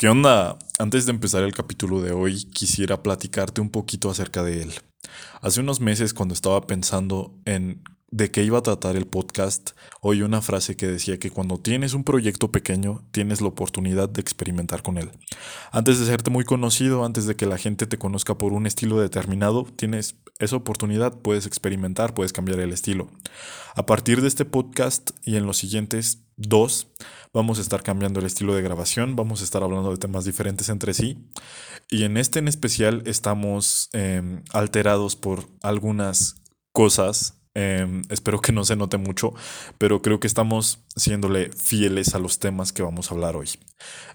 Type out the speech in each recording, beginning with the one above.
¿Qué onda? Antes de empezar el capítulo de hoy, quisiera platicarte un poquito acerca de él. Hace unos meses, cuando estaba pensando en de qué iba a tratar el podcast, oí una frase que decía que cuando tienes un proyecto pequeño, tienes la oportunidad de experimentar con él. Antes de serte muy conocido, antes de que la gente te conozca por un estilo determinado, tienes esa oportunidad, puedes experimentar, puedes cambiar el estilo. A partir de este podcast y en los siguientes dos, vamos a estar cambiando el estilo de grabación, vamos a estar hablando de temas diferentes entre sí. Y en este en especial estamos em, alterados por algunas cosas Em, espero que no se note mucho, pero creo que estamos siéndole fieles a los temas que vamos a hablar hoy.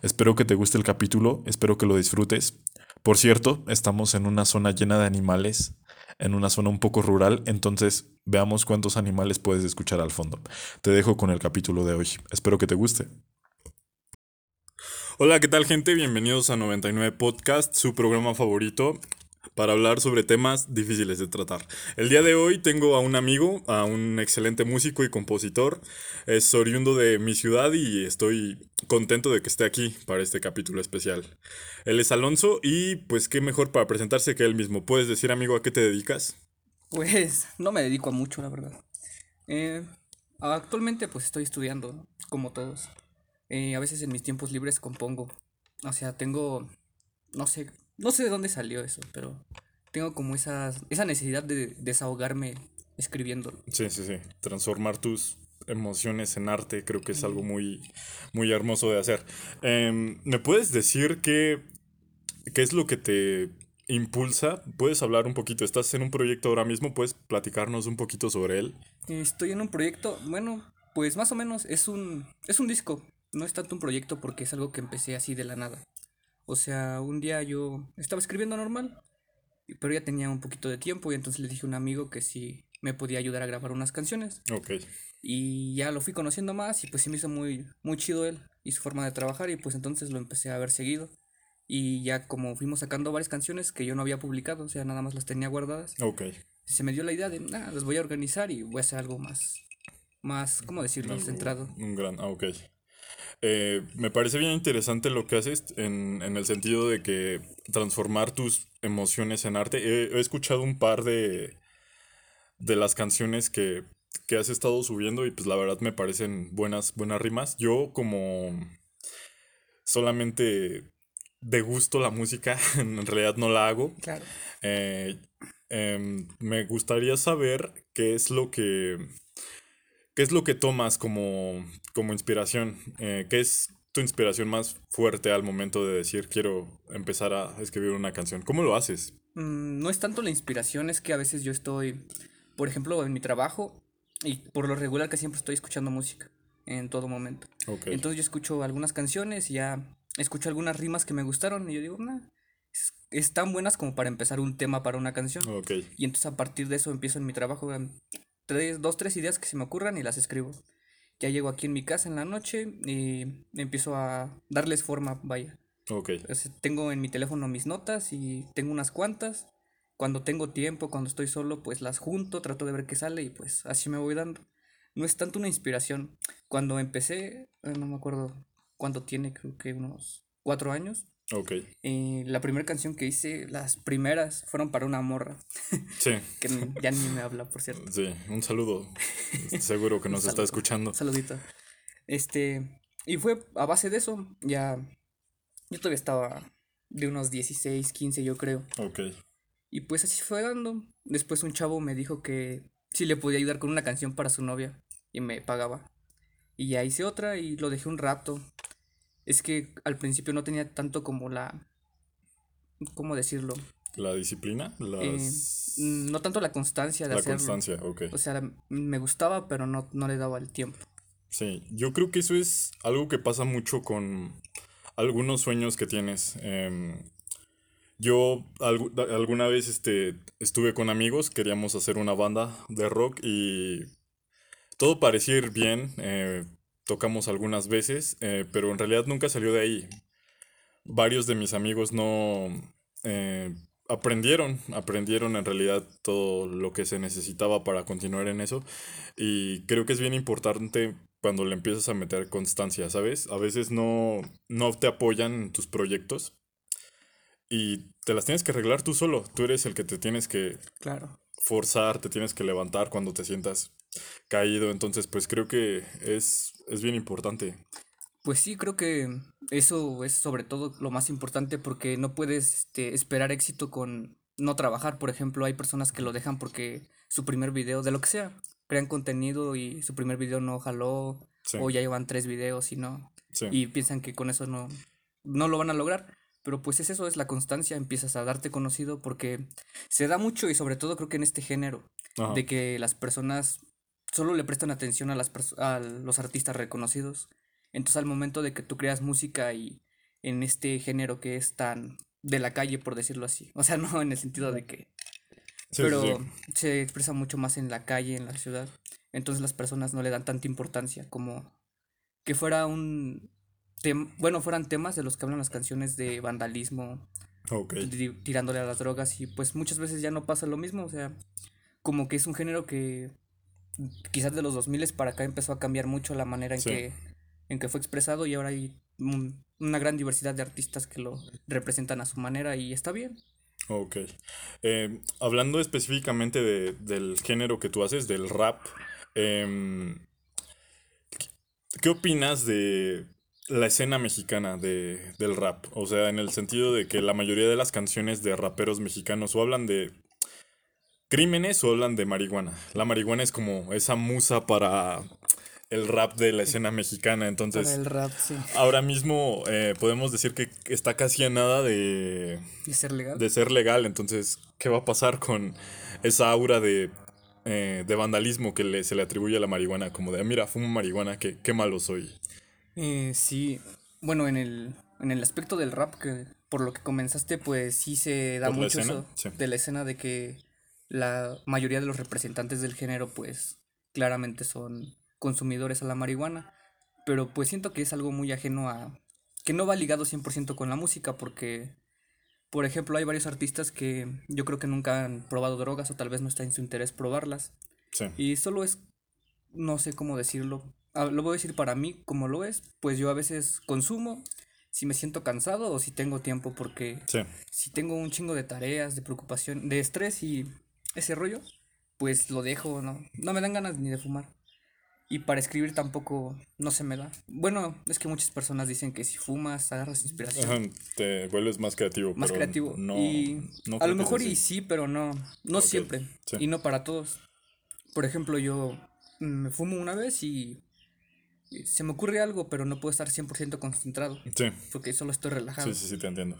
Espero que te guste el capítulo, espero que lo disfrutes. Por cierto, estamos en una zona llena de animales, en una zona un poco rural, entonces veamos cuántos animales puedes escuchar al fondo. Te dejo con el capítulo de hoy. Espero que te guste. Hola, ¿qué tal gente? Bienvenidos a 99 Podcast, su programa favorito para hablar sobre temas difíciles de tratar. El día de hoy tengo a un amigo, a un excelente músico y compositor. Es oriundo de mi ciudad y estoy contento de que esté aquí para este capítulo especial. Él es Alonso y pues qué mejor para presentarse que él mismo. ¿Puedes decir amigo a qué te dedicas? Pues no me dedico a mucho, la verdad. Eh, actualmente pues estoy estudiando, como todos. Eh, a veces en mis tiempos libres compongo. O sea, tengo, no sé, no sé de dónde salió eso, pero tengo como esa, esa necesidad de desahogarme escribiéndolo. Sí, sí, sí. Transformar tus emociones en arte creo que es algo muy, muy hermoso de hacer. Em, ¿Me puedes decir qué, qué es lo que te impulsa? ¿Puedes hablar un poquito? ¿Estás en un proyecto ahora mismo? ¿Puedes platicarnos un poquito sobre él? Estoy en un proyecto, bueno, pues más o menos es un, es un disco. No es tanto un proyecto porque es algo que empecé así de la nada. O sea, un día yo estaba escribiendo normal, pero ya tenía un poquito de tiempo y entonces le dije a un amigo que si me podía ayudar a grabar unas canciones. Ok. Y ya lo fui conociendo más y pues sí me hizo muy, muy chido él y su forma de trabajar y pues entonces lo empecé a ver seguido. Y ya como fuimos sacando varias canciones que yo no había publicado, o sea, nada más las tenía guardadas. Ok. Se me dio la idea de, nada, las voy a organizar y voy a hacer algo más, más, ¿cómo decirlo? Centrado. Un gran, ah, ok. Eh, me parece bien interesante lo que haces en, el sentido de que transformar tus emociones en arte. He, escuchado un par de, de las canciones que, has estado subiendo y pues la verdad me parecen buenas, buenas rimas. Yo como solamente degusto la música, en realidad no la hago. Claro. Eh, em, me gustaría saber qué es lo que ¿Qué es lo que tomas como, como inspiración? Eh, ¿Qué es tu inspiración más fuerte al momento de decir quiero empezar a escribir una canción? ¿Cómo lo haces? Mm, no es tanto la inspiración, es que a veces yo estoy, por ejemplo, en mi trabajo y por lo regular que siempre estoy escuchando música en todo momento. Entonces yo escucho algunas canciones y ya escucho algunas rimas que me gustaron y yo digo, nah, están buenas como para empezar un tema para una canción. Y entonces a partir de eso empiezo en mi trabajo tres, dos, tres ideas que se me ocurran y las escribo. Ya llego aquí en mi casa en la noche y empiezo a darles forma, vaya. Ok. tengo en mi teléfono mis notas y tengo unas cuantas. Cuando tengo tiempo, cuando estoy solo, pues las junto, trato de ver qué sale y pues así me voy dando. No es tanto una inspiración. Cuando empecé, eh, no me acuerdo cuánto tiene, creo que unos cuatro años. Ok. Eh, la primera canción que hice, las primeras, fueron para una morra. Sí. que ya ni me habla, por cierto. Sí, un saludo. Seguro que nos está escuchando. Saludito. Este, y fue a base de eso, ya, yo todavía estaba de unos 16, 15 yo creo. Ok. Y pues así fue dando. Después un chavo me dijo que sí le podía ayudar con una canción para su novia y me pagaba. Y ya hice otra y lo dejé un rato es que al principio no tenía tanto como la... ¿Cómo decirlo? ¿La disciplina? Eh, no tanto la constancia de la constancia, ok. O sea, me gustaba, pero no, no le daba el tiempo. Sí, yo creo que eso es algo que pasa mucho con algunos sueños que tienes. Em, yo alguna vez este, estuve con amigos, queríamos hacer una banda de rock y todo parecía ir bien. Eh, tocamos algunas veces, eh, pero en realidad nunca salió de ahí. Varios de mis amigos no eh, aprendieron, aprendieron en realidad todo lo que se necesitaba para continuar en eso. Y creo que es bien importante cuando le empiezas a meter constancia, ¿sabes? A veces no, no te apoyan en tus proyectos y te las tienes que arreglar tú solo. Tú eres el que te tienes que claro. forzar, te tienes que levantar cuando te sientas caído. Entonces, pues creo que es, es bien importante. Pues sí, creo que eso es sobre todo lo más importante porque no puedes este, esperar éxito con no trabajar. Por ejemplo, hay personas que lo dejan porque su primer video, de lo que sea, crean contenido y su primer video no jaló o ya llevan tres videos y no. Y piensan que con eso no, no lo van a lograr. Pero pues es eso, es la constancia, empiezas a darte conocido porque se da mucho y sobre todo creo que en este género, de que las personas solo le prestan atención a, las a los artistas reconocidos entonces al momento de que tú creas música y en este género que es tan de la calle, por decirlo así. O sea, no en el sentido de que... pero se expresa mucho más en la calle, en la ciudad. Entonces las personas no le dan tanta importancia como que fuera un... bueno, fueran temas de los que hablan las canciones de vandalismo, tirándole a las drogas y pues muchas veces ya no pasa lo mismo. O sea, como que es un género que quizás de los 2000 para acá empezó a cambiar mucho la manera en que en que fue expresado y ahora hay una gran diversidad de artistas que lo representan a su manera y está bien. Ok. Eh, hablando específicamente de, del género que tú haces, del rap, em, ¿qué opinas de la escena mexicana de, del rap? O sea, en el sentido de que la mayoría de las canciones de raperos mexicanos o hablan de crímenes o hablan de marihuana. La marihuana es como esa musa para el rap de la escena mexicana. Entonces, el rap, sí. ahora mismo eh, podemos decir que está casi a nada de, de ser legal. De ser legal. Entonces, ¿qué va a pasar con esa aura de, eh, de vandalismo que le, se le atribuye a la marihuana? Como de, mira, fumo marihuana, qué, qué malo soy. Eh, sí, bueno, en el, en el aspecto del rap, que por lo que comenzaste, pues sí se da mucho eso de la escena de que la mayoría de los representantes del género, pues claramente son consumidores a la marihuana, pero pues siento que es algo muy ajeno a... que no va ligado 100% con la música porque, por ejemplo, hay varios artistas que yo creo que nunca han probado drogas o tal vez no está en su interés probarlas. Y solo es, no sé cómo decirlo, ah, lo voy a decir para mí como lo es, pues yo a veces consumo si me siento cansado o si tengo tiempo porque si tengo un chingo de tareas, de preocupación, de estrés y ese rollo, pues lo dejo, no, no me dan ganas ni de fumar. Y para escribir tampoco no se me da. Bueno, es que muchas personas dicen que si fumas agarras inspiración. te vuelves más creativo. Más creativo. No, y a lo mejor y sí, pero no, no siempre. Y no para todos. Por ejemplo, yo me fumo una vez y se me ocurre algo, pero no puedo estar 100% concentrado. Sí. Porque solo estoy relajado. Sí, sí, sí, te entiendo.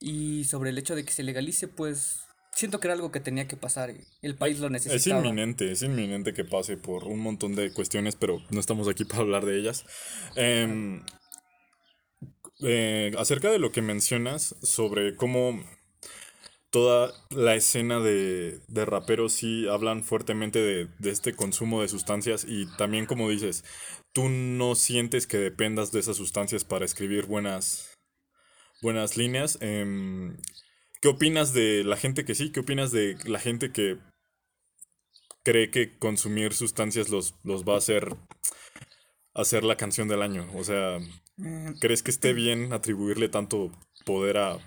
Y sobre el hecho de que se legalice, pues siento que era algo que tenía que pasar el país lo necesitaba. Es inminente, es inminente que pase por un montón de cuestiones, pero no estamos aquí para hablar de ellas. Em, eh, acerca de lo que mencionas sobre cómo toda la escena de, de raperos sí hablan fuertemente de, de, este consumo de sustancias y también como dices, tú no sientes que dependas de esas sustancias para escribir buenas, buenas líneas. Eh, ¿Qué opinas de la gente que sí? ¿Qué opinas de la gente que cree que consumir sustancias los, los va a hacer hacer la canción del año? O sea, mm, ¿crees que esté bien atribuirle tanto poder a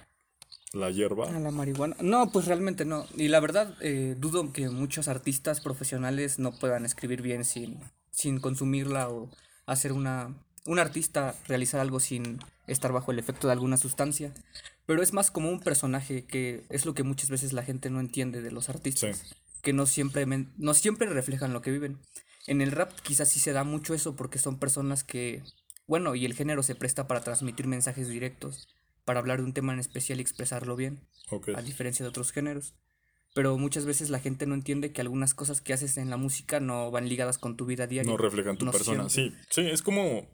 la hierba? A la marihuana. No, pues realmente no. Y la verdad, eh, dudo que muchos artistas profesionales no puedan escribir bien sin, sin consumirla o hacer una... Un artista realizar algo sin estar bajo el efecto de alguna sustancia pero es más como un personaje que es lo que muchas veces la gente no entiende de los artistas, que no siempre, no siempre reflejan lo que viven. En el rap quizás sí se da mucho eso porque son personas que, bueno, y el género se presta para transmitir mensajes directos, para hablar de un tema en especial y expresarlo bien, a diferencia de otros géneros. Pero muchas veces la gente no entiende que algunas cosas que haces en la música no van ligadas con tu vida diaria. No reflejan tu persona. Sí, sí, es como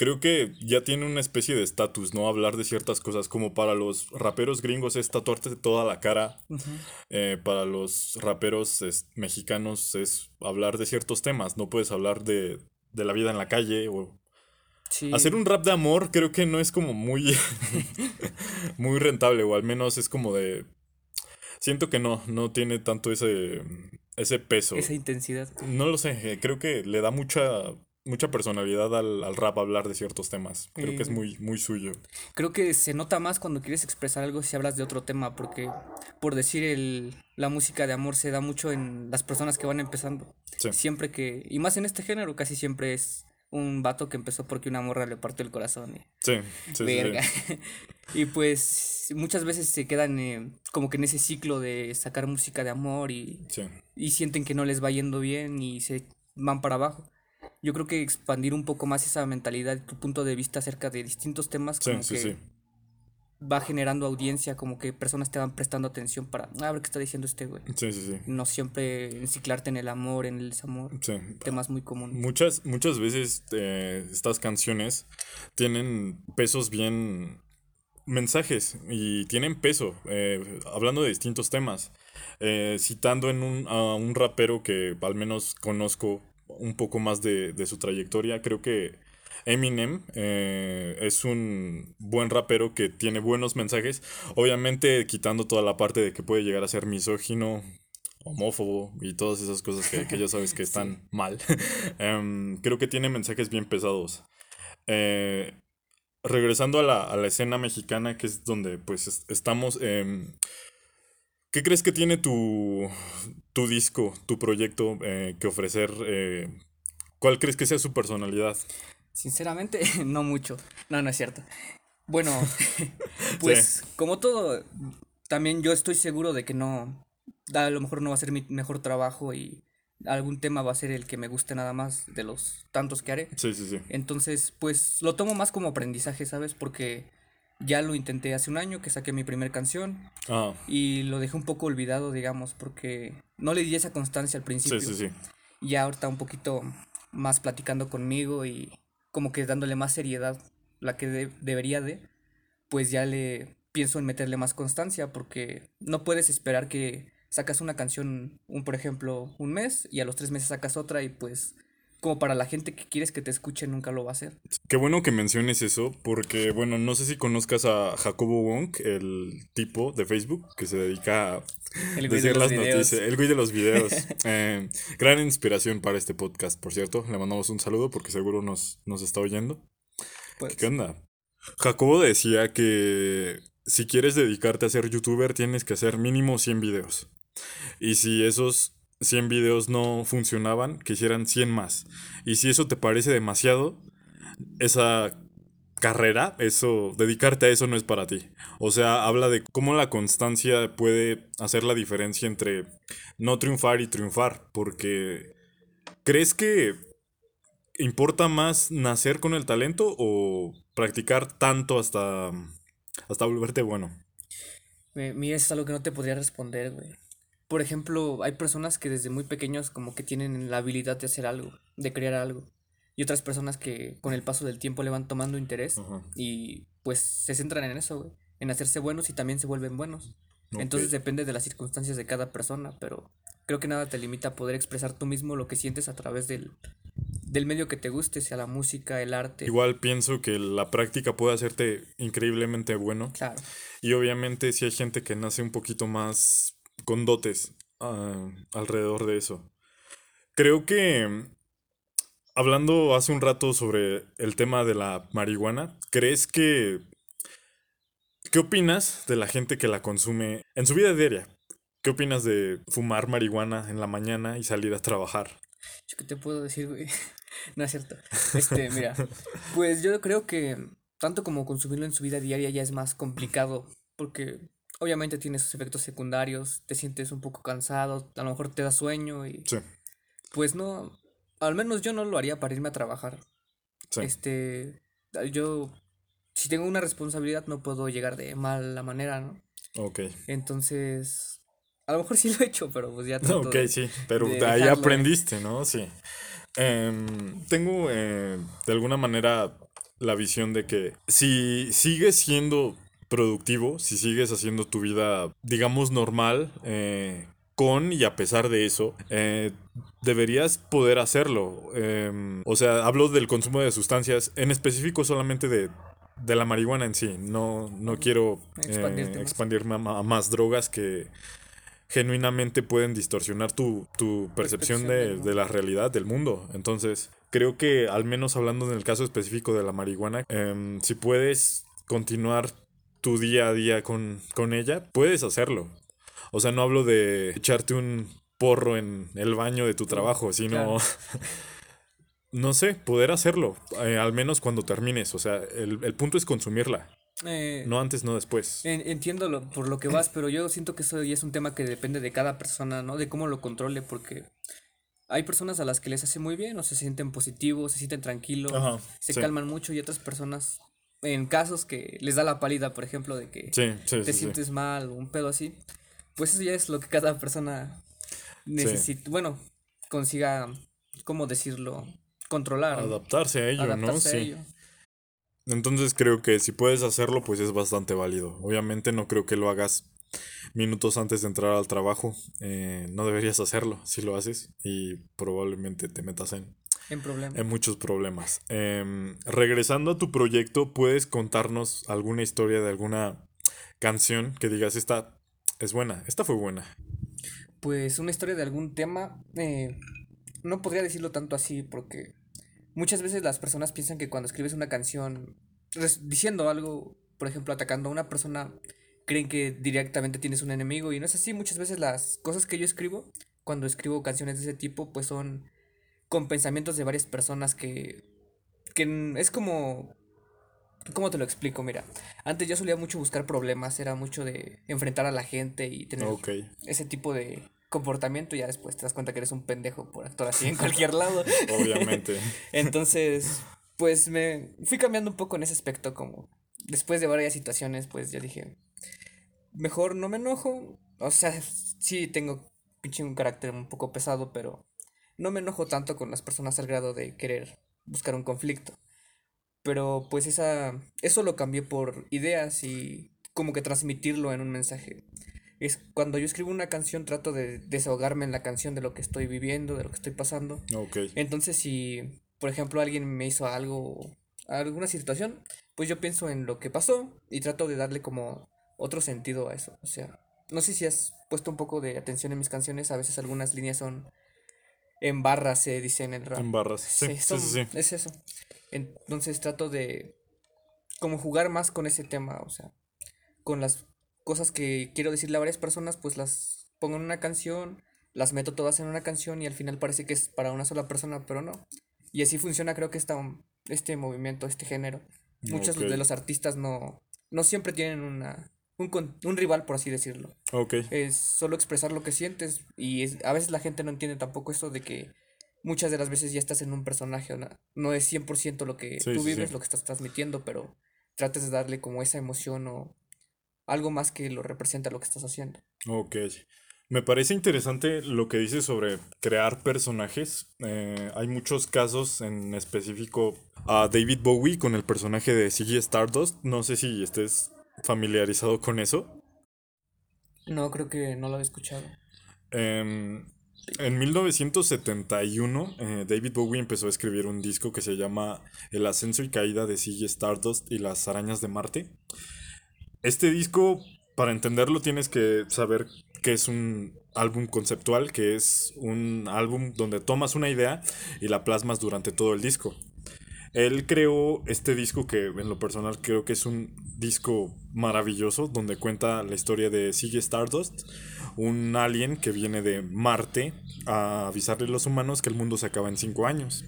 creo que ya tiene una especie de estatus, ¿no? Hablar de ciertas cosas, como para los raperos gringos es tatuarte toda la cara, eh, para los raperos mexicanos es hablar de ciertos temas, no puedes hablar de, de la vida en la calle o... Hacer un rap de amor creo que no es como muy, muy rentable, o al menos es como de... Siento que no, no tiene tanto ese, ese peso. Esa intensidad. No lo sé, creo que le da mucha mucha personalidad al, al, rap hablar de ciertos temas. Creo que es muy, muy suyo. Creo que se nota más cuando quieres expresar algo si hablas de otro tema, porque por decir el, la música de amor se da mucho en las personas que van empezando. Siempre que, y más en este género, casi siempre es un vato que empezó porque una morra le partió el corazón. Y, sí, sí, verga. y pues muchas veces se quedan eh, como que en ese ciclo de sacar música de amor y, y sienten que no les va yendo bien y se van para abajo. Yo creo que expandir un poco más esa mentalidad, tu punto de vista acerca de distintos temas, como que va generando audiencia, como que personas te van prestando atención para ah, a ver qué está diciendo este güey. Sí, sí, sí. No siempre enciclarte en el amor, en el desamor. Sí. Temas muy comunes. Muchas, muchas veces eh, estas canciones tienen pesos bien mensajes y tienen peso, eh, hablando de distintos temas. Eh, citando en un, a un rapero que al menos conozco un poco más de, de su trayectoria, creo que Eminem eh, es un buen rapero que tiene buenos mensajes, obviamente quitando toda la parte de que puede llegar a ser misógino, homófobo y todas esas cosas que, ya sabes que están mal. Em, creo que tiene mensajes bien pesados. Eh, regresando a la, a la, escena mexicana, que es donde pues estamos... Em, ¿Qué crees que tiene tu, tu disco, tu proyecto eh, que ofrecer? ¿Cuál crees que sea su personalidad? Sinceramente, no mucho. No, no es cierto. Bueno, pues como todo, también yo estoy seguro de que no, a lo mejor no va a ser mi mejor trabajo y algún tema va a ser el que me guste nada más de los tantos que haré. Sí, sí, sí. Entonces, pues lo tomo más como aprendizaje, ¿sabes? Porque ya lo intenté hace un año que saqué mi primera canción ah. y lo dejé un poco olvidado, digamos, porque no le di esa constancia al principio. Sí, sí, sí. Ya ahorita un poquito más platicando conmigo y como que dándole más seriedad, la que debería de, pues ya le pienso en meterle más constancia porque no puedes esperar que sacas una canción, un por ejemplo, un mes y a los tres meses sacas otra y pues como para la gente que quieres que te escuche nunca lo va a hacer. Qué bueno que menciones eso, porque bueno, no sé si conozcas a Jacobo Wong, el tipo de Facebook que se dedica a decir las noticias, el güey de los videos. Eh, gran inspiración para este podcast, por cierto. Le mandamos un saludo porque seguro nos, nos está oyendo. Pues. ¿Qué onda? Jacobo decía que si quieres dedicarte a ser youtuber tienes que hacer mínimo 100 videos. Y si esos 100 videos no funcionaban, que hicieran 100 más. Y si eso te parece demasiado, esa carrera, eso, dedicarte a eso no es para ti. O sea, habla de cómo la constancia puede hacer la diferencia entre no triunfar y triunfar, porque ¿crees que importa más nacer con el talento o practicar tanto hasta, hasta volverte bueno? Mira, es algo que no te podría responder, güey por ejemplo, hay personas que desde muy pequeños como que tienen la habilidad de hacer algo, de crear algo. Y otras personas que con el paso del tiempo le van tomando interés y pues se centran en eso, en hacerse buenos y también se vuelven buenos. Entonces depende de las circunstancias de cada persona, pero creo que nada te limita a poder expresar tú mismo lo que sientes a través del, del medio que te guste, sea la música, el arte. Igual pienso que la práctica puede hacerte increíblemente bueno. Claro. Y obviamente si hay gente que nace un poquito más con dotes ah, alrededor de eso. Creo que hablando hace un rato sobre el tema de la marihuana, ¿crees que... ¿Qué opinas de la gente que la consume en su vida diaria? ¿Qué opinas de fumar marihuana en la mañana y salir a trabajar? ¿Qué te puedo decir, güey? no es cierto. Este, mira, pues yo creo que tanto como consumirlo en su vida diaria ya es más complicado porque obviamente tiene sus efectos secundarios, te sientes un poco cansado, a lo mejor te da sueño y... Sí. Pues no, al menos yo no lo haría para irme a trabajar. Sí. Este, yo, si tengo una responsabilidad no puedo llegar de mala manera, ¿no? Ok. Entonces, a lo mejor sí lo he hecho, pero pues ya... Ok, sí, pero de ahí aprendiste, ¿no? Sí. Em, tengo eh, de alguna manera la visión de que si sigues siendo productivo si sigues haciendo tu vida, digamos, normal. Eh, con y a pesar de eso, eh, deberías poder hacerlo. Em, o sea, hablo del consumo de sustancias, en específico solamente de, de la marihuana en sí. No, no quiero eh, expandirme a, más drogas que, genuinamente pueden distorsionar tu, percepción, de, la realidad, del mundo. Entonces, creo que al menos hablando en el caso específico de la marihuana, em, si puedes continuar tu día a día con, con ella, puedes hacerlo. O sea, no hablo de echarte un porro en el baño de tu trabajo, sino... no sé, poder hacerlo, eh, al menos cuando termines. O sea, el, el punto es consumirla. Eh, no antes, no después. entiendo por lo que vas, pero yo siento que eso ya es un tema que depende de cada persona, ¿no? De cómo lo controle, porque hay personas a las que les hace muy bien, o se sienten positivos, se sienten tranquilos, se calman mucho, y otras personas, en casos que les da la pálida, por ejemplo, de que te sientes mal o un pedo así, pues eso ya es lo que cada persona necesita, bueno, consiga, ¿cómo decirlo? Controlar. Adaptarse a ello, ¿no? sí. Entonces creo que si puedes hacerlo, pues es bastante válido. Obviamente no creo que lo hagas minutos antes de entrar al trabajo. Eh, no deberías hacerlo si lo haces y probablemente te metas en, en, problemas. en muchos problemas. Em, regresando a tu proyecto, ¿puedes contarnos alguna historia de alguna canción que digas esta es buena, esta fue buena? Pues una historia de algún tema, eh, no podría decirlo tanto así porque muchas veces las personas piensan que cuando escribes una canción diciendo algo, por ejemplo, atacando a una persona, creen que directamente tienes un enemigo y no es así. Muchas veces las cosas que yo escribo, cuando escribo canciones de ese tipo, pues son con pensamientos de varias personas que, que es como... ¿Cómo te lo explico? Mira, antes yo solía mucho buscar problemas, era mucho de enfrentar a la gente y tener ese tipo de, comportamiento, ya después te das cuenta que eres un pendejo por actuar así en cualquier lado. Obviamente. Entonces, pues me fui cambiando un poco en ese aspecto, como después de varias situaciones, pues ya dije, mejor no me enojo. O sea, sí tengo pinche un carácter un poco pesado, pero no me enojo tanto con las personas al grado de querer buscar un conflicto. Pero pues esa eso lo cambié por ideas y como que transmitirlo en un mensaje es cuando yo escribo una canción trato de desahogarme en la canción de lo que estoy viviendo, de lo que estoy pasando. Entonces si, por ejemplo, alguien me hizo algo, alguna situación, pues yo pienso en lo que pasó y trato de darle como otro sentido a eso. O sea, no sé si has puesto un poco de atención en mis canciones, a veces algunas líneas son en barras, se dice en el rap. En barras, sí, sí, sí, Es eso. Entonces trato de como jugar más con ese tema, o sea, con las cosas que quiero decirle a varias personas, pues las pongo en una canción, las meto todas en una canción y al final parece que es para una sola persona, pero no. Y así funciona creo que esta, este movimiento, este género. Muchos de los artistas no, no siempre tienen una, un, un rival, por así decirlo. Es solo expresar lo que sientes y es, a veces la gente no entiende tampoco eso de que muchas de las veces ya estás en un personaje, no, no es 100% lo que tú vives, lo que estás transmitiendo, pero trates de darle como esa emoción o algo más que lo representa lo que estás haciendo. Ok. Me parece interesante lo que dices sobre crear personajes. Eh, hay muchos casos, en específico a David Bowie con el personaje de Ziggy Stardust. No sé si estés familiarizado con eso. No, creo que no lo he escuchado. Em, en 1971, eh, David Bowie empezó a escribir un disco que se llama El ascenso y caída de Ziggy Stardust y las arañas de Marte. Este disco, para entenderlo, tienes que saber que es un álbum conceptual, que es un álbum donde tomas una idea y la plasmas durante todo el disco. Él creó este disco que en lo personal creo que es un disco maravilloso donde cuenta la historia de Ziggy Stardust, un alien que viene de Marte a avisarle a los humanos que el mundo se acaba en cinco años.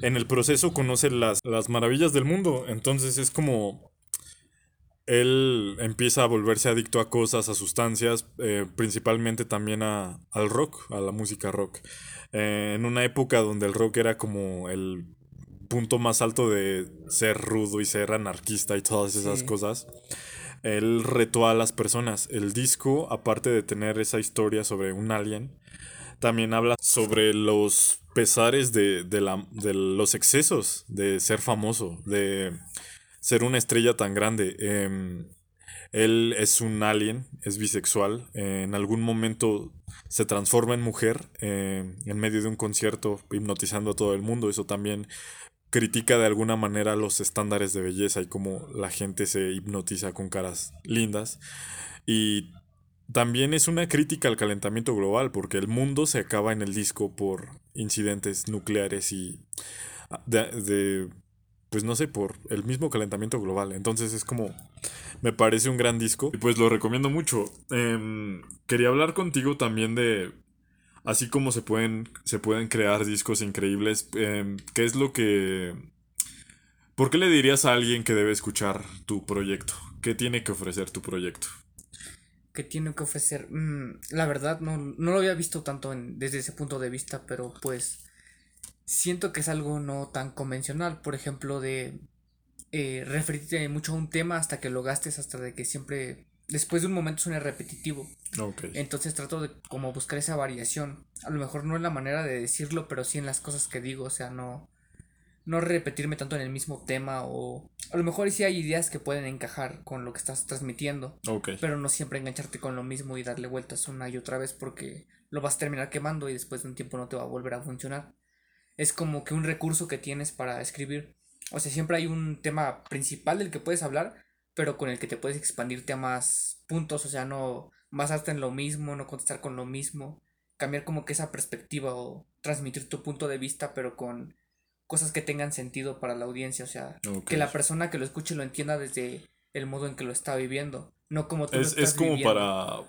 En el proceso conoce las, las maravillas del mundo, entonces es como él empieza a volverse adicto a cosas, a sustancias, eh, principalmente también a, al rock, a la música rock. Eh, en una época donde el rock era como el punto más alto de ser rudo y ser anarquista y todas esas cosas, él retó a las personas. El disco, aparte de tener esa historia sobre un alien, también habla sobre los pesares de, de, la, de los excesos de ser famoso, de ser una estrella tan grande. Em, él es un alien, es bisexual. en algún momento se transforma en mujer em, en medio de un concierto hipnotizando a todo el mundo. Eso también critica de alguna manera los estándares de belleza y cómo la gente se hipnotiza con caras lindas. Y también es una crítica al calentamiento global, porque el mundo se acaba en el disco por incidentes nucleares y ah, de, pues no sé, por el mismo calentamiento global. Entonces es como, me parece un gran disco y pues lo recomiendo mucho. Em, quería hablar contigo también de, así como se pueden, se pueden crear discos increíbles, em, ¿qué es lo que... ¿Por qué le dirías a alguien que debe escuchar tu proyecto? ¿Qué tiene que ofrecer tu proyecto? ¿Qué tiene que ofrecer? Mm, la verdad no, no, lo había visto tanto desde ese punto de vista, pero pues siento que es algo no tan convencional. Por ejemplo, de eh, referirte mucho a un tema hasta que lo gastes, hasta de que siempre, después de un momento suene repetitivo. Entonces trato de como buscar esa variación. A lo mejor no en la manera de decirlo, pero sí en las cosas que digo. O sea, no, no repetirme tanto en el mismo tema o a lo mejor sí hay ideas que pueden encajar con lo que estás transmitiendo, pero no siempre engancharte con lo mismo y darle vueltas una y otra vez porque lo vas a terminar quemando y después de un tiempo no te va a volver a funcionar. Es como que un recurso que tienes para escribir. O sea, siempre hay un tema principal del que puedes hablar, pero con el que te puedes expandirte a más puntos, o sea, no basarte en lo mismo, no contestar con lo mismo, cambiar como que esa perspectiva o transmitir tu punto de vista, pero con cosas que tengan sentido para la audiencia, o sea, que la persona que lo escuche lo entienda desde el modo en que lo está viviendo, no como tú es, es como para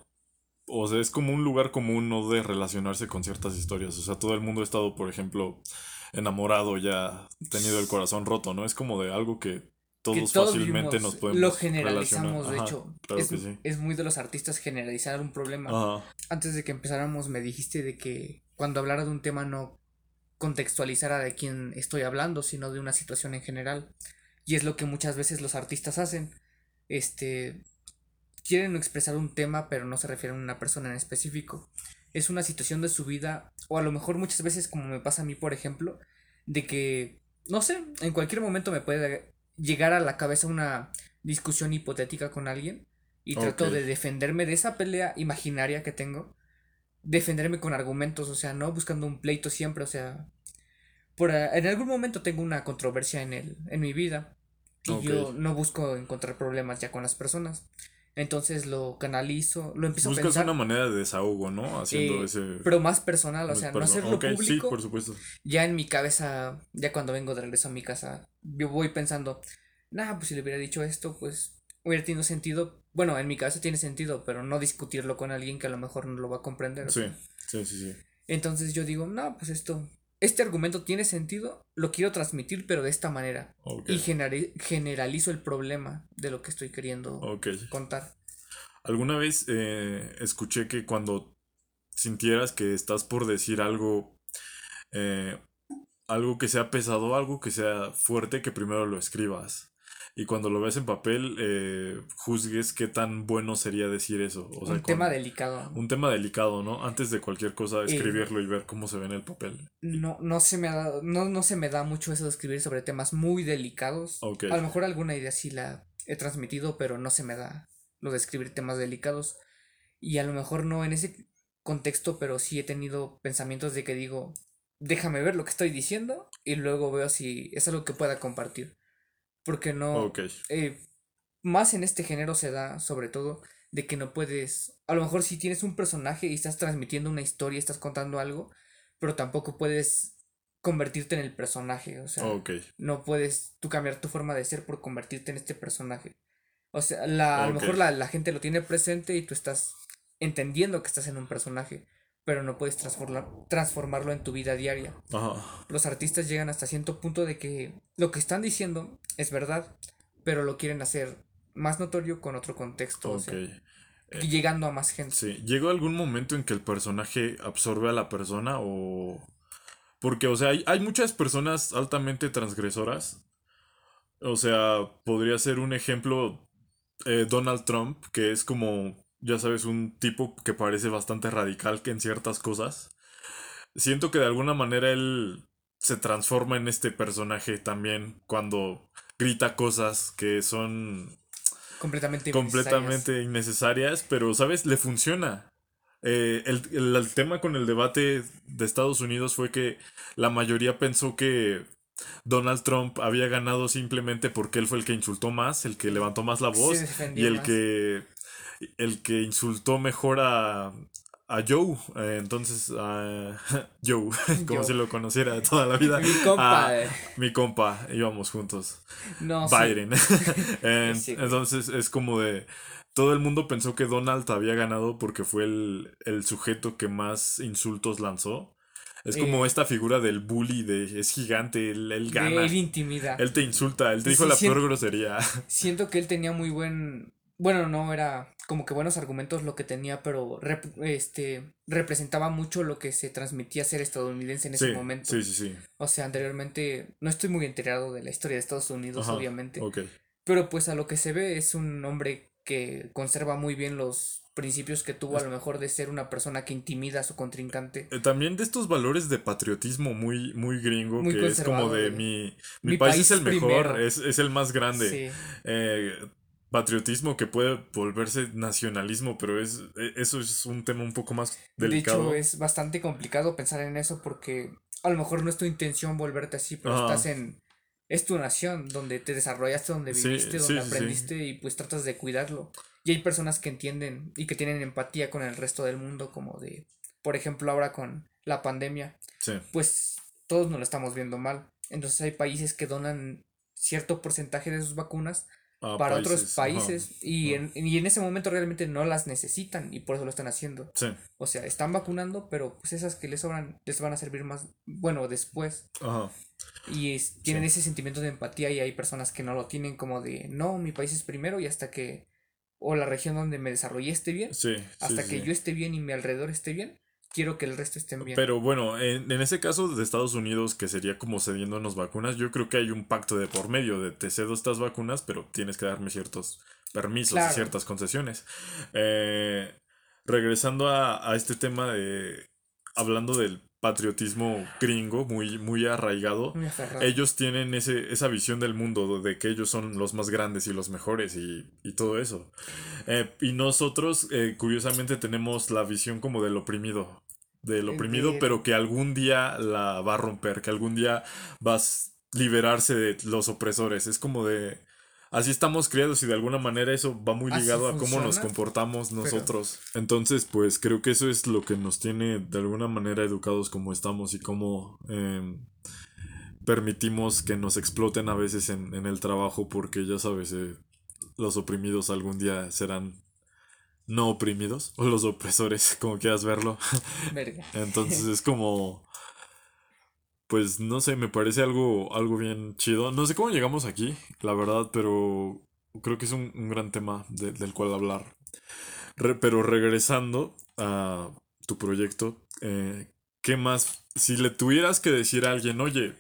o sea, es como un lugar común no de relacionarse con ciertas historias, o sea, todo el mundo ha estado, por ejemplo, enamorado ya, tenido el corazón roto, ¿no? Es como de algo que todos, fácilmente nos podemos lo generalizamos de hecho es, muy de los artistas generalizar un problema antes de que empezáramos me dijiste de que cuando hablara de un tema no contextualizar a de quién estoy hablando, sino de una situación en general. Y es lo que muchas veces los artistas hacen. Este quieren expresar un tema, pero no se refieren a una persona en específico. Es una situación de su vida, o a lo mejor muchas veces, como me pasa a mí, por ejemplo, de que, no sé, en cualquier momento me puede llegar a la cabeza una discusión hipotética con alguien y trato de defenderme de esa pelea imaginaria que tengo defenderme con argumentos, o sea, no buscando un pleito siempre, o sea, por, en algún momento tengo una controversia en, el, en mi vida y yo no busco encontrar problemas ya con las personas. Entonces lo canalizo, lo empiezo a pensar. una manera de desahogo, ¿no? Haciendo eh, ese. Pero más personal, o sea, no hacerlo público. Sí, por supuesto. Ya en mi cabeza, ya cuando vengo de regreso a mi casa, yo voy pensando, nah, pues si le hubiera dicho esto, pues hubiera tenido sentido. Bueno, en mi caso tiene sentido, pero no discutirlo con alguien que a lo mejor no lo va a comprender. Sí, sí, sí, sí. Entonces yo digo, no, pues esto, este argumento tiene sentido, lo quiero transmitir, pero de esta manera. Y generalizo el problema de lo que estoy queriendo contar. Alguna vez eh, escuché que cuando sintieras que estás por decir algo, eh, algo que sea pesado, algo que sea fuerte, que primero lo escribas y cuando lo ves en papel eh, juzgues qué tan bueno sería decir eso. un tema delicado. Un tema delicado, ¿no? Antes de cualquier cosa, escribirlo y ver cómo se ve en el papel. No, no se me ha no, no se me da mucho eso de escribir sobre temas muy delicados. A lo mejor alguna idea sí la he transmitido, pero no se me da lo de escribir temas delicados. Y a lo mejor no en ese contexto, pero sí he tenido pensamientos de que digo, déjame ver lo que estoy diciendo y luego veo si es algo que pueda compartir. Porque no. Eh, más en este género se da, sobre todo, de que no puedes. A lo mejor si tienes un personaje y estás transmitiendo una historia, estás contando algo, pero tampoco puedes convertirte en el personaje. O sea, no puedes tú cambiar tu forma de ser por convertirte en este personaje. O sea, la, a lo mejor la, la gente lo tiene presente y tú estás entendiendo que estás en un personaje pero no puedes transformarlo en tu vida diaria. Los artistas llegan hasta cierto punto de que lo que están diciendo es verdad, pero lo quieren hacer más notorio con otro contexto. y llegando a más gente. Sí, ¿llegó algún momento en que el personaje absorbe a la persona o...? Porque, o sea, hay, hay muchas personas altamente transgresoras. O sea, podría ser un ejemplo eh, Donald Trump, que es como ya sabes, un tipo que parece bastante radical que en ciertas cosas. Siento que de alguna manera él se transforma en este personaje también cuando grita cosas que son completamente, completamente innecesarias. pero, ¿sabes? Le funciona. Eh, el, el tema con el debate de Estados Unidos fue que la mayoría pensó que Donald Trump había ganado simplemente porque él fue el que insultó más, el que levantó más la voz y el que el que insultó mejor a, a Joe, eh, entonces a Joe, como si lo conociera toda la vida. Mi compa. Eh. Mi compa, íbamos juntos. No, Biden. entonces es como de todo el mundo pensó que Donald había ganado porque fue el, el sujeto que más insultos lanzó. Es como eh, esta figura del bully de es gigante, él, él gana. Él intimida. Él te insulta, él te dijo la peor grosería. Siento que él tenía muy buen. Bueno, no era como que buenos argumentos lo que tenía, pero este representaba mucho lo que se transmitía ser estadounidense en ese momento. Sí, sí, sí. O sea, anteriormente no estoy muy enterado de la historia de Estados Unidos, obviamente. Pero pues a lo que se ve es un hombre que conserva muy bien los principios que tuvo a lo mejor de ser una persona que intimida a su contrincante. Eh, también de estos valores de patriotismo muy, muy gringo, que es como de mi, mi, país, es el mejor, es, el más grande. Eh, patriotismo que puede volverse nacionalismo, pero es e, eso es un tema un poco más delicado. De hecho, es bastante complicado pensar en eso porque a lo mejor no es tu intención volverte así, pero estás en es tu nación, donde te desarrollaste, donde viviste, donde aprendiste y pues tratas de cuidarlo. Y hay personas que entienden y que tienen empatía con el resto del mundo, como de, por ejemplo, ahora con la pandemia, pues todos nos lo estamos viendo mal. Entonces hay países que donan cierto porcentaje de sus vacunas para otros países y, En, y en ese momento realmente no las necesitan y por eso lo están haciendo. O sea, están vacunando, pero pues esas que les sobran les van a servir más, bueno, después. Ajá. Y tienen ese sentimiento de empatía y hay personas que no lo tienen como de, no, mi país es primero y hasta que, o la región donde me desarrollé esté bien, hasta que yo esté bien y mi alrededor esté bien, quiero que el resto estén bien. Pero bueno, en, ese caso de Estados Unidos, que sería como cediéndonos vacunas, yo creo que hay un pacto de por medio de te cedo estas vacunas, pero tienes que darme ciertos permisos y ciertas concesiones. Eh, regresando a, a este tema de, hablando del patriotismo gringo muy, muy arraigado, ellos tienen ese, esa visión del mundo de que ellos son los más grandes y los mejores y, todo eso. Eh, y nosotros, eh, curiosamente, tenemos la visión como del oprimido, del oprimido, pero que algún día la va a romper, que algún día vas a liberarse de los opresores. Es como de así estamos criados y de alguna manera eso va muy ligado a cómo nos comportamos nosotros. Entonces, pues creo que eso es lo que nos tiene de alguna manera educados como estamos y cómo em, permitimos que nos exploten a veces en, el trabajo porque ya sabes, eh, los oprimidos algún día serán no oprimidos o los opresores, como quieras verlo. Entonces es como pues no sé, me parece algo, algo bien chido. No sé cómo llegamos aquí, la verdad, pero creo que es un, gran tema del cual hablar. pero regresando a tu proyecto, eh, ¿qué más? Si le tuvieras que decir a alguien, oye,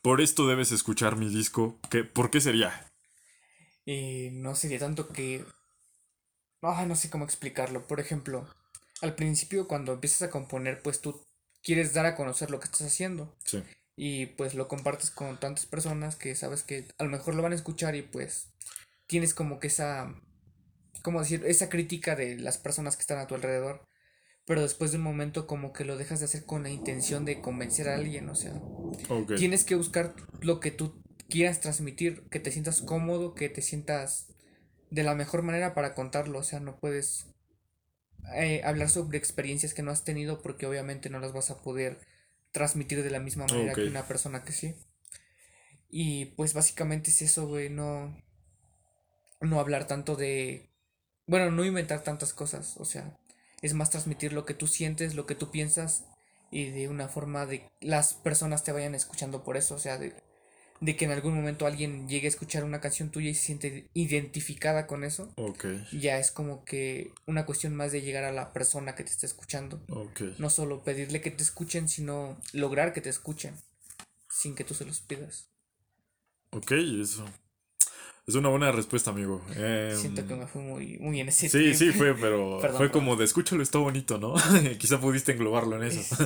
por esto debes escuchar mi disco, ¿qué, ¿por qué sería? Eh, no sería tanto que... Ah, no sé cómo explicarlo. Por ejemplo, al principio cuando empiezas a componer, pues tú quieres dar a conocer lo que estás haciendo. Sí. Y pues lo compartes con tantas personas que sabes que a lo mejor lo van a escuchar y pues tienes como que esa, ¿cómo decir? Esa crítica de las personas que están a tu alrededor. Pero después de un momento como que lo dejas de hacer con la intención de convencer a alguien, o sea. Tienes que buscar lo que tú quieras transmitir, que te sientas cómodo, que te sientas de la mejor manera para contarlo, o sea, no puedes eh, hablar sobre experiencias que no has tenido porque obviamente no las vas a poder transmitir de la misma manera que una persona que sí. Y pues básicamente es eso, güey, no no hablar tanto de bueno, no inventar tantas cosas, o sea, es más transmitir lo que tú sientes, lo que tú piensas y de una forma de las personas te vayan escuchando por eso, o sea, de de que en algún momento alguien llegue a escuchar una canción tuya y se siente identificada con eso. Ok. Ya es como que una cuestión más de llegar a la persona que te está escuchando. Ok. No solo pedirle que te escuchen, sino lograr que te escuchen sin que tú se los pidas. Ok, eso. Es una buena respuesta, amigo. Siento em, que me fue muy, muy en ese Sí, sí, fue, pero fue como de escúchalo, está bonito, ¿no? Quizá pudiste englobarlo en eso.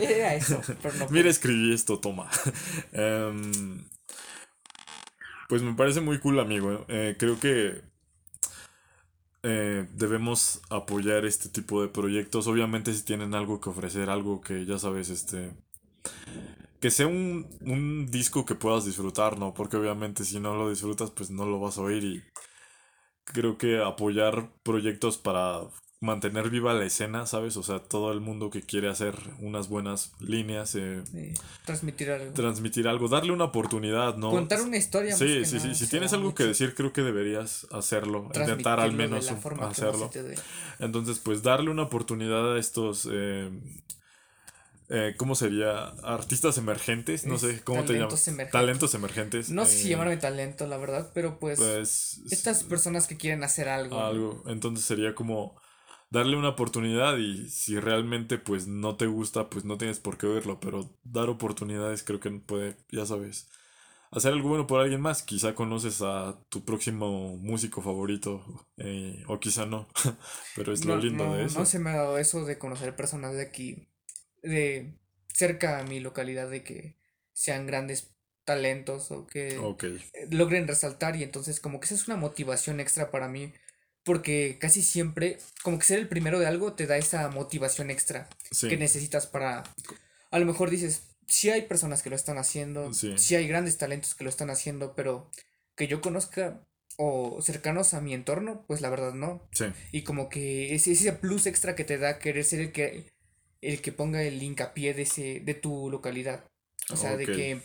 era eso, pero no Mira, escribí esto, toma. Em, pues me parece muy cool, amigo. Eh, creo que eh, debemos apoyar este tipo de proyectos. Obviamente, si tienen algo que ofrecer, algo que ya sabes, este que sea un, un disco que puedas disfrutar, ¿no? Porque obviamente si no lo disfrutas, pues no lo vas a oír y creo que apoyar proyectos para mantener viva la escena, ¿sabes? O sea, todo el mundo que quiere hacer unas buenas líneas. Eh, transmitir algo. Transmitir algo, darle una oportunidad, ¿no? Contar una historia. Sí, sí, sí. Si tienes algo que decir, creo que deberías hacerlo. Intentar al menos hacerlo. Entonces, pues darle una oportunidad a estos... Eh, eh, ¿cómo sería? Artistas emergentes, no sé, ¿cómo te llamas? Talentos emergentes. No sé si llamarme talento, la verdad, pero pues, pues estas personas que quieren hacer algo. Algo, entonces sería como darle una oportunidad y si realmente pues no te gusta, pues no tienes por qué verlo, pero dar oportunidades creo que puede, ya sabes, hacer algo bueno por alguien más. Quizá conoces a tu próximo músico favorito eh, o quizá no, pero es lo lindo de eso. No se me ha dado eso de conocer personas de aquí, de cerca a mi localidad, de que sean grandes talentos o que logren resaltar y entonces como que esa es una motivación extra para mí porque casi siempre, como que ser el primero de algo te da esa motivación extra que necesitas para... A lo mejor dices, sí hay personas que lo están haciendo, sí. hay grandes talentos que lo están haciendo, pero que yo conozca o cercanos a mi entorno, pues la verdad no. Y como que ese, ese plus extra que te da querer ser el que, el que ponga el hincapié de, ese, de tu localidad. O sea, de que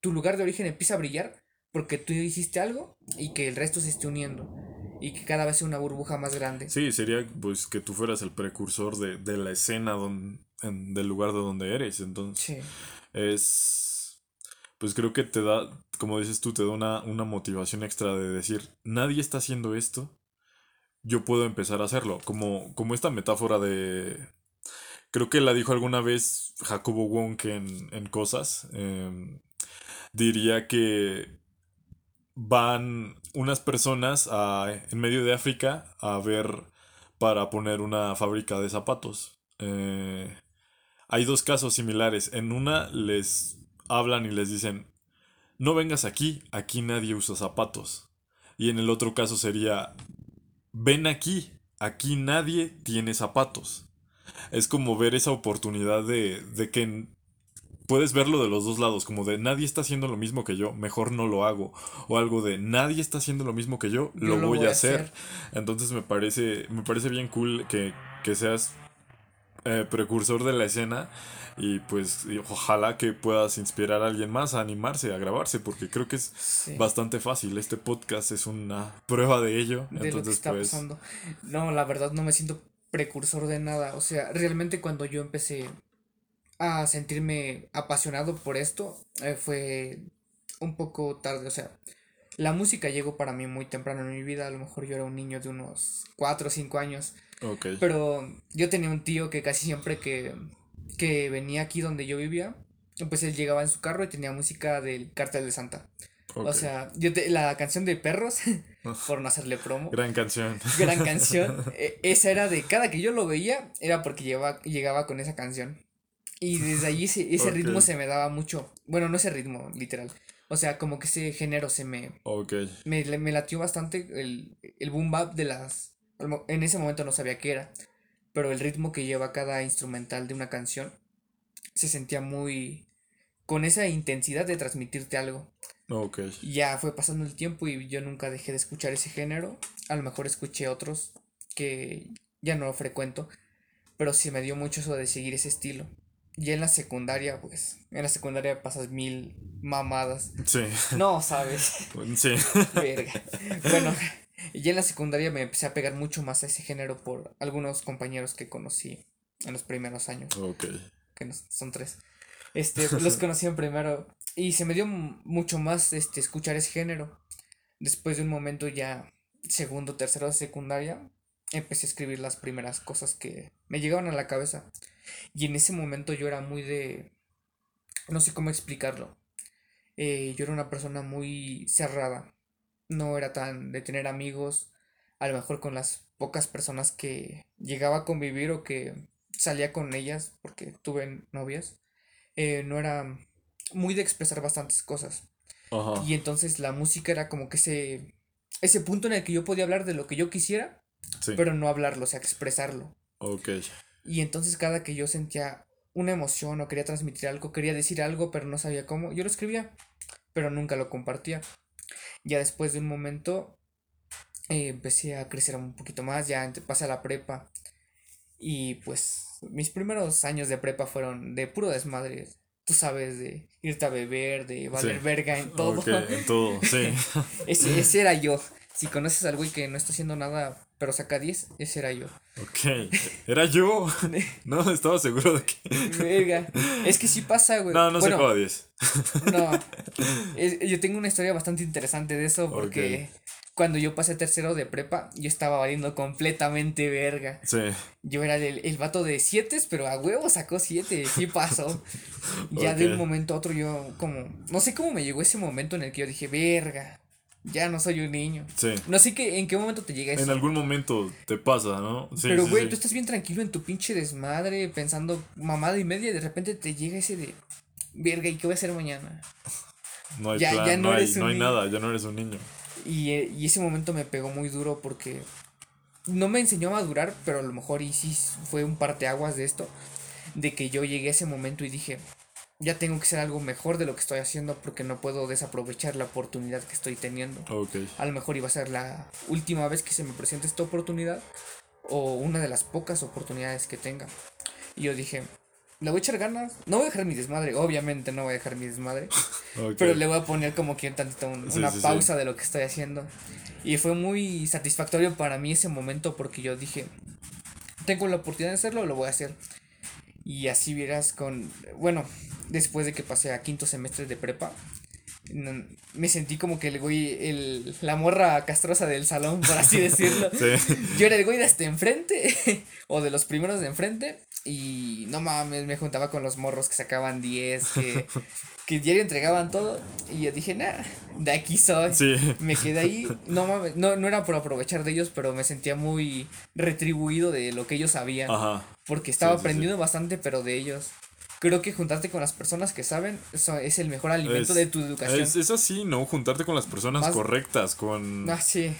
tu lugar de origen empieza a brillar porque tú hiciste algo y que el resto se esté uniendo y que cada vez sea una burbuja más grande. Sí, sería pues que tú fueras el precursor de, de la escena don, del lugar de donde eres. Entonces, es. Pues creo que te da, como dices tú, te da una, una motivación extra de decir, nadie está haciendo esto, yo puedo empezar a hacerlo. Como, como esta metáfora de. Creo que la dijo alguna vez Jacobo Wong en, en Cosas. Em, diría que van unas personas en medio de África a ver para poner una fábrica de zapatos. Eh, hay dos casos similares. En una les hablan y les dicen, no vengas aquí, aquí nadie usa zapatos. Y en el otro caso sería, ven aquí, aquí nadie tiene zapatos. Es como ver esa oportunidad de, de que puedes verlo de los dos lados, como de nadie está haciendo lo mismo que yo, mejor no lo hago. O algo de nadie está haciendo lo mismo que yo, lo, voy, a hacer. Entonces me parece, me parece bien cool que, seas eh, precursor de la escena y pues ojalá que puedas inspirar a alguien más a animarse, a grabarse, porque creo que es bastante fácil. Este podcast es una prueba de ello. De lo que está pues, pasando. No, la verdad no me siento precursor de nada. O sea, realmente cuando yo empecé a sentirme apasionado por esto eh, fue un poco tarde, o sea, la música llegó para mí muy temprano en mi vida, a lo mejor yo era un niño de unos 4 o 5 años. Pero yo tenía un tío que casi siempre que, que venía aquí donde yo vivía, pues él llegaba en su carro y tenía música del Cartel de Santa. O sea, yo la canción de Perros, por no hacerle promo. Gran canción. Gran canción. E, esa era de cada que yo lo veía, era porque llevaba, llegaba con esa canción. Y desde allí ese, ese ritmo se me daba mucho. Bueno, no ese ritmo, literal. O sea, como que ese género se me. Me, me latió bastante el, el boom bap de las. En ese momento no sabía qué era. Pero el ritmo que lleva cada instrumental de una canción se sentía muy. con esa intensidad de transmitirte algo. Ok. Ya fue pasando el tiempo y yo nunca dejé de escuchar ese género. A lo mejor escuché otros que ya no lo frecuento. Pero sí me dio mucho eso de seguir ese estilo. Y en la secundaria, pues, en la secundaria pasas mil mamadas. Sí. No, ¿sabes? Sí. Verga. Bueno, y en la secundaria me empecé a pegar mucho más a ese género por algunos compañeros que conocí en los primeros años. Ok. Que son tres. Este, los conocí en primero. Y se me dio mucho más este, escuchar ese género. Después de un momento ya, segundo, tercero de secundaria, empecé a escribir las primeras cosas que me llegaban a la cabeza. Y en ese momento yo era muy de... No sé cómo explicarlo. Eh, yo era una persona muy cerrada. No era tan de tener amigos. A lo mejor con las pocas personas que llegaba a convivir o que salía con ellas, porque tuve novias. Eh, no era muy de expresar bastantes cosas. Y entonces la música era como que ese, ese punto en el que yo podía hablar de lo que yo quisiera, pero no hablarlo, o sea, expresarlo. Ok. Y entonces cada que yo sentía una emoción o quería transmitir algo, quería decir algo, pero no sabía cómo, yo lo escribía, pero nunca lo compartía. Ya después de un momento eh, empecé a crecer un poquito más, ya pasé a la prepa y pues mis primeros años de prepa fueron de puro desmadre. Tú sabes, de irte a beber, de valer verga en todo. en todo, sí. ese, ese era yo. Si conoces al güey que no está haciendo nada, pero saca 10, ese era yo. Ok, era yo. No, estaba seguro de que. Verga. Es que sí pasa, güey. No, no bueno, sacaba 10. No. yo tengo una historia bastante interesante de eso porque cuando yo pasé tercero de prepa, yo estaba valiendo completamente verga. Sí. Yo era el, el vato de 7, pero a huevo sacó 7, sí pasó. ya de un momento a otro yo como, no sé cómo me llegó ese momento en el que yo dije, verga, ya no soy un niño. Sí. No sé qué, en qué momento te llega eso. En algún momento te pasa, ¿no? Sí, Pero, güey, tú estás bien tranquilo en tu pinche desmadre, pensando mamada y media, y de repente te llega ese de, verga, ¿y qué voy a hacer mañana? No hay plan, no, hay, no hay nada, ya no eres un niño. Y, eh, y, ese momento me pegó muy duro porque no me enseñó a madurar, pero a lo mejor y sí fue un parteaguas de esto, de que yo llegué a ese momento y dije, ya tengo que ser algo mejor de lo que estoy haciendo porque no puedo desaprovechar la oportunidad que estoy teniendo. Okay. A lo mejor iba a ser la última vez que se me presente esta oportunidad o una de las pocas oportunidades que tenga. Y yo dije, le voy a echar ganas. No voy a dejar mi desmadre, obviamente no voy a dejar mi desmadre. Pero le voy a poner como que tantito una pausa de lo que estoy haciendo. Y fue muy satisfactorio para mí ese momento porque yo dije, tengo la oportunidad de hacerlo, lo voy a hacer. Y así vieras con, bueno, después de que pasé a quinto semestre de prepa, me sentí como que el güey, el, la morra castrosa del salón, por así decirlo. Yo era el güey de hasta enfrente, o de los primeros de enfrente, y no mames, me juntaba con los morros que sacaban 10, que, que diario entregaban todo, y yo dije, nah, de aquí soy. Me quedé ahí, no mames, no, no era por aprovechar de ellos, pero me sentía muy retribuido de lo que ellos sabían. Porque estaba aprendiendo bastante, pero de ellos creo que juntarte con las personas que saben eso es el mejor alimento de tu educación. Es, así, ¿no? Juntarte con las personas correctas, con... Ah, sí.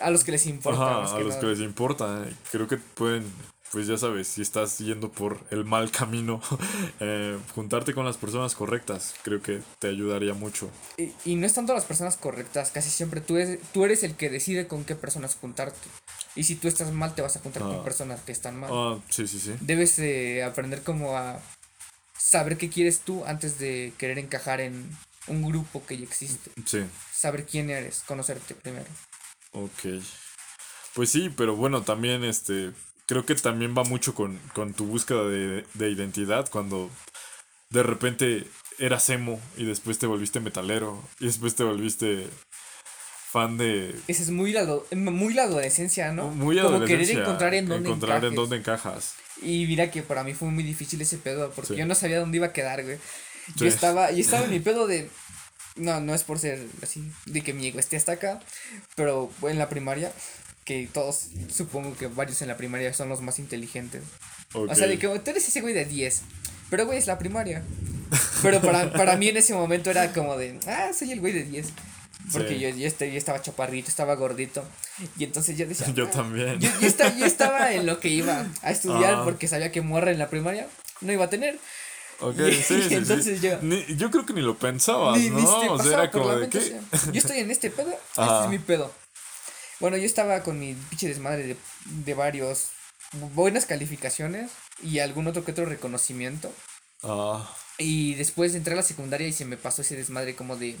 A los que les importa. a los que les importa. Creo que pueden, pues ya sabes, si estás yendo por el mal camino, eh, juntarte con las personas correctas, creo que te ayudaría mucho. Y, y, no es tanto las personas correctas, casi siempre tú, eres, tú eres el que decide con qué personas juntarte. Y si tú estás mal, te vas a juntar con ah. personas que están mal. Ah, sí, sí, sí. Debes eh, aprender como a saber qué quieres tú antes de querer encajar en un grupo que ya existe. Sí. Saber quién eres, conocerte primero. Ok. Pues sí, pero bueno, también este, creo que también va mucho con, tu búsqueda de, de, identidad cuando de repente eras emo y después te volviste metalero y después te volviste fan de... Esa es muy la, muy la adolescencia, ¿no? Muy Como querer encontrar en dónde encontrar en dónde encajas. Y mira que para mí fue muy difícil ese pedo, porque yo no sabía dónde iba a quedar, güey. Yo estaba, y estaba en mi pedo de... No, no es por ser así, de que mi ego esté hasta acá, pero en la primaria, que todos, supongo que varios en la primaria son los más inteligentes. O sea, de que tú eres ese güey de 10, pero güey es la primaria. Pero para, para mí en ese momento era como de, ah, soy el güey de 10. Porque yo, este, yo, estaba chaparrito, estaba gordito. Y entonces yo decía. Yo ah". también. Yo, estaba, en lo que iba a estudiar ah. porque sabía que morra en la primaria no iba a tener. Ok, sí, sí, entonces Yo, yo creo que ni lo pensabas, ¿no? o sea, era como de qué. yo estoy en este pedo, este es mi pedo. Bueno, yo estaba con mi pinche desmadre de, de varios buenas calificaciones y algún otro que otro reconocimiento. Ah. Y después entré a la secundaria y se me pasó ese desmadre como de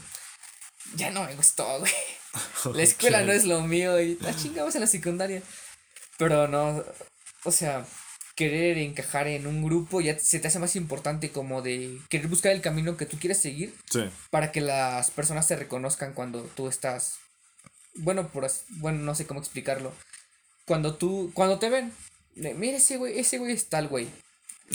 ya no me gustó, güey. La escuela no es lo mío y la chingamos en la secundaria. Pero no, o sea, querer encajar en un grupo ya se te hace más importante como de querer buscar el camino que tú quieres seguir. Sí. Para que las personas te reconozcan cuando tú estás, bueno, por, bueno, no sé cómo explicarlo. Cuando tú, cuando te ven, mira ese güey, ese güey es tal güey.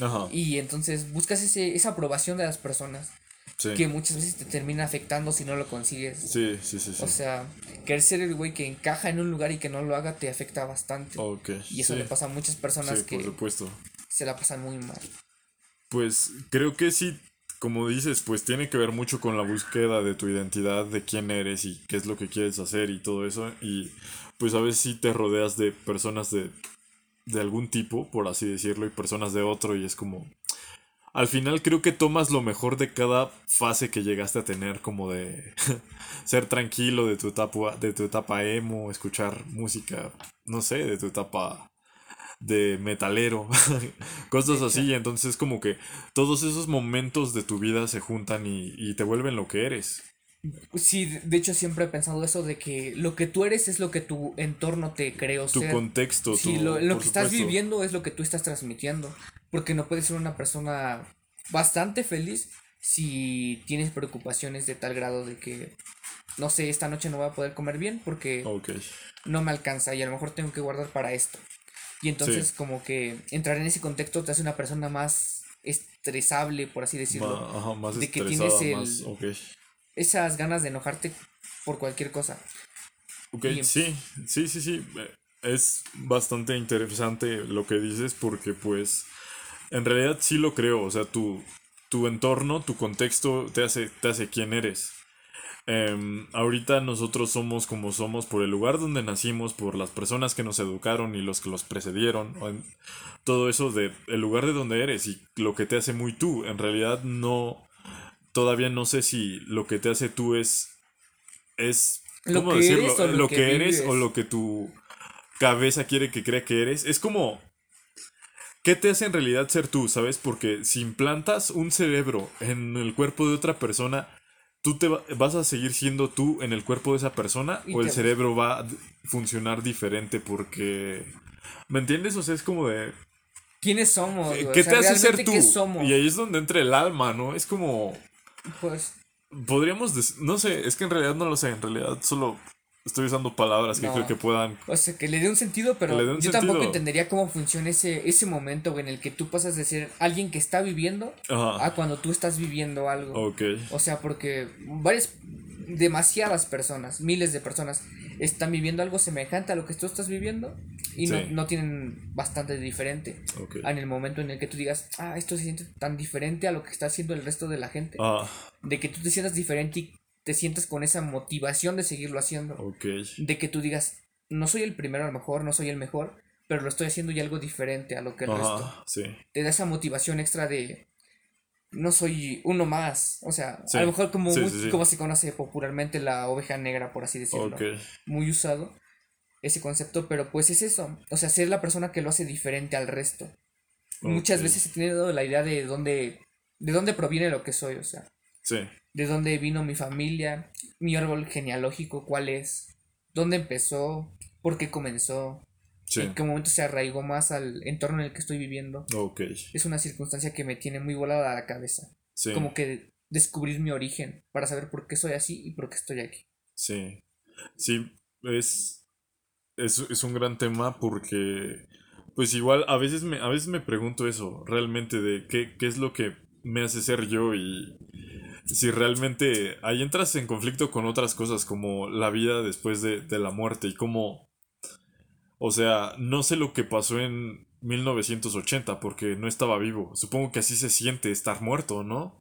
Ajá. Y entonces buscas ese, esa aprobación de las personas que muchas veces te termina afectando si no lo consigues. Sí, sí, sí. O sea, querer ser el güey que encaja en un lugar y que no lo haga te afecta bastante. Y eso le pasa a muchas personas que se la pasan muy mal. Pues creo que sí, como dices, pues tiene que ver mucho con la búsqueda de tu identidad, de quién eres y qué es lo que quieres hacer y todo eso. Y pues a veces sí te rodeas de personas de, de algún tipo, por así decirlo, y personas de otro y es como al final creo que tomas lo mejor de cada fase que llegaste a tener, como de ser tranquilo de tu etapa, de tu etapa emo, escuchar música, no sé, de tu etapa de metalero, cosas así. Entonces como que todos esos momentos de tu vida se juntan y, y te vuelven lo que eres. Sí, de hecho siempre he pensado eso de que lo que tú eres es lo que tu entorno te creó tu contexto. Sí, lo, lo que estás viviendo es lo que tú estás transmitiendo. Porque no puedes ser una persona bastante feliz si tienes preocupaciones de tal grado de que, no sé, esta noche no voy a poder comer bien porque no me alcanza y a lo mejor tengo que guardar para esto. Y entonces como que entrar en ese contexto te hace una persona más estresable, por así decirlo. más de que tienes esas ganas de enojarte por cualquier cosa. Ok, sí, sí, sí, sí. Es bastante interesante lo que dices porque pues en realidad sí lo creo. O sea, tu, tu entorno, tu contexto te hace, te hace quien eres. Em, ahorita nosotros somos como somos por el lugar donde nacimos, por las personas que nos educaron y los que los precedieron, todo eso de el lugar de donde eres y lo que te hace muy tú. En realidad no, todavía no sé si lo que te hace tú es, es, ¿cómo decirlo? lo, que, eres o lo que tu cabeza quiere que crea que eres. Es como, ¿qué te hace en realidad ser tú? ¿Sabes? Porque si implantas un cerebro en el cuerpo de otra persona, tú te vas a seguir siendo tú en el cuerpo de esa persona o el cerebro va a funcionar diferente porque ¿me entiendes? O sea, es como de ¿Quiénes somos? ¿Qué te hace ser tú? Y ahí es donde entra el alma, ¿no? Es como pues podríamos no sé, es que en realidad no lo sé, en realidad solo Estoy usando palabras que creo que puedan. O sea, que le dé un sentido, pero yo tampoco entendería cómo funciona ese, ese momento en el que tú pasas de ser alguien que está viviendo a cuando tú estás viviendo algo. Ok. O sea, porque varias, demasiadas personas, miles de personas, están viviendo algo semejante a lo que tú estás viviendo y no, no, tienen bastante diferente. En el momento en el que tú digas, ah, esto se siente tan diferente a lo que está haciendo el resto de la gente. Ah. De que tú te sientas diferente y te sientes con esa motivación de seguirlo haciendo. Ok. De que tú digas, no soy el primero a lo mejor, no soy el mejor, pero lo estoy haciendo ya algo diferente a lo que el resto. Sí. Te da esa motivación extra de no soy uno más. O sea, a lo mejor como, como se conoce popularmente la oveja negra, por así decirlo. Muy usado ese concepto, pero pues es eso. O sea, ser la persona que lo hace diferente al resto. Muchas veces he tenido la idea de dónde, de dónde proviene lo que soy, o sea. Sí de dónde vino mi familia, mi árbol genealógico, cuál es, dónde empezó, por qué comenzó, en qué momento se arraigó más al entorno en el que estoy viviendo. Okay. Es una circunstancia que me tiene muy volada a la cabeza. Sí. Como que descubrir mi origen para saber por qué soy así y por qué estoy aquí. Sí, sí, es, es, es un gran tema porque, pues igual, a veces me, a veces me pregunto eso, realmente, de qué, qué es lo que me hace ser yo y si realmente ahí entras en conflicto con otras cosas como la vida después de, de la muerte y como, o sea, no sé lo que pasó en 1980 porque no estaba vivo. Supongo que así se siente estar muerto, ¿no?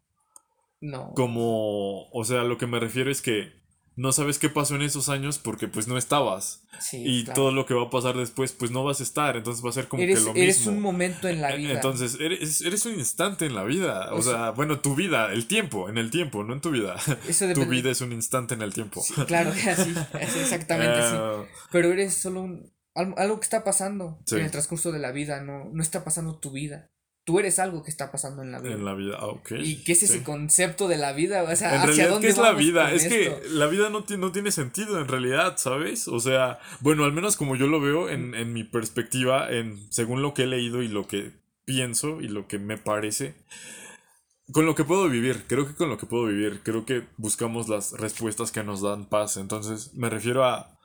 No. Como, o sea, lo que me refiero es que no sabes qué pasó en esos años porque pues no estabas. y todo lo que va a pasar después pues no vas a estar, entonces va a ser como que lo mismo. Eres un momento en la e, vida. Entonces, eres, eres un instante en la vida. O sea, bueno, tu vida, el tiempo, en el tiempo, no en tu vida. tu vida es un instante en el tiempo. claro, así, exactamente así. Ah. Pero eres solo un, algo, que está pasando en el transcurso de la vida, no, no está pasando tu vida tú eres algo que está pasando en la vida. En la vida, ah, ok. ¿Y qué es ese concepto de la vida? O sea, en realidad, ¿qué es la vida? Es que la vida no, no tiene sentido en realidad, ¿sabes? O sea, bueno, al menos como yo lo veo en, en mi perspectiva, en, según lo que he leído y lo que pienso y lo que me parece. Con lo que puedo vivir, creo que con lo que puedo vivir, creo que buscamos las respuestas que nos dan paz. Entonces, me refiero a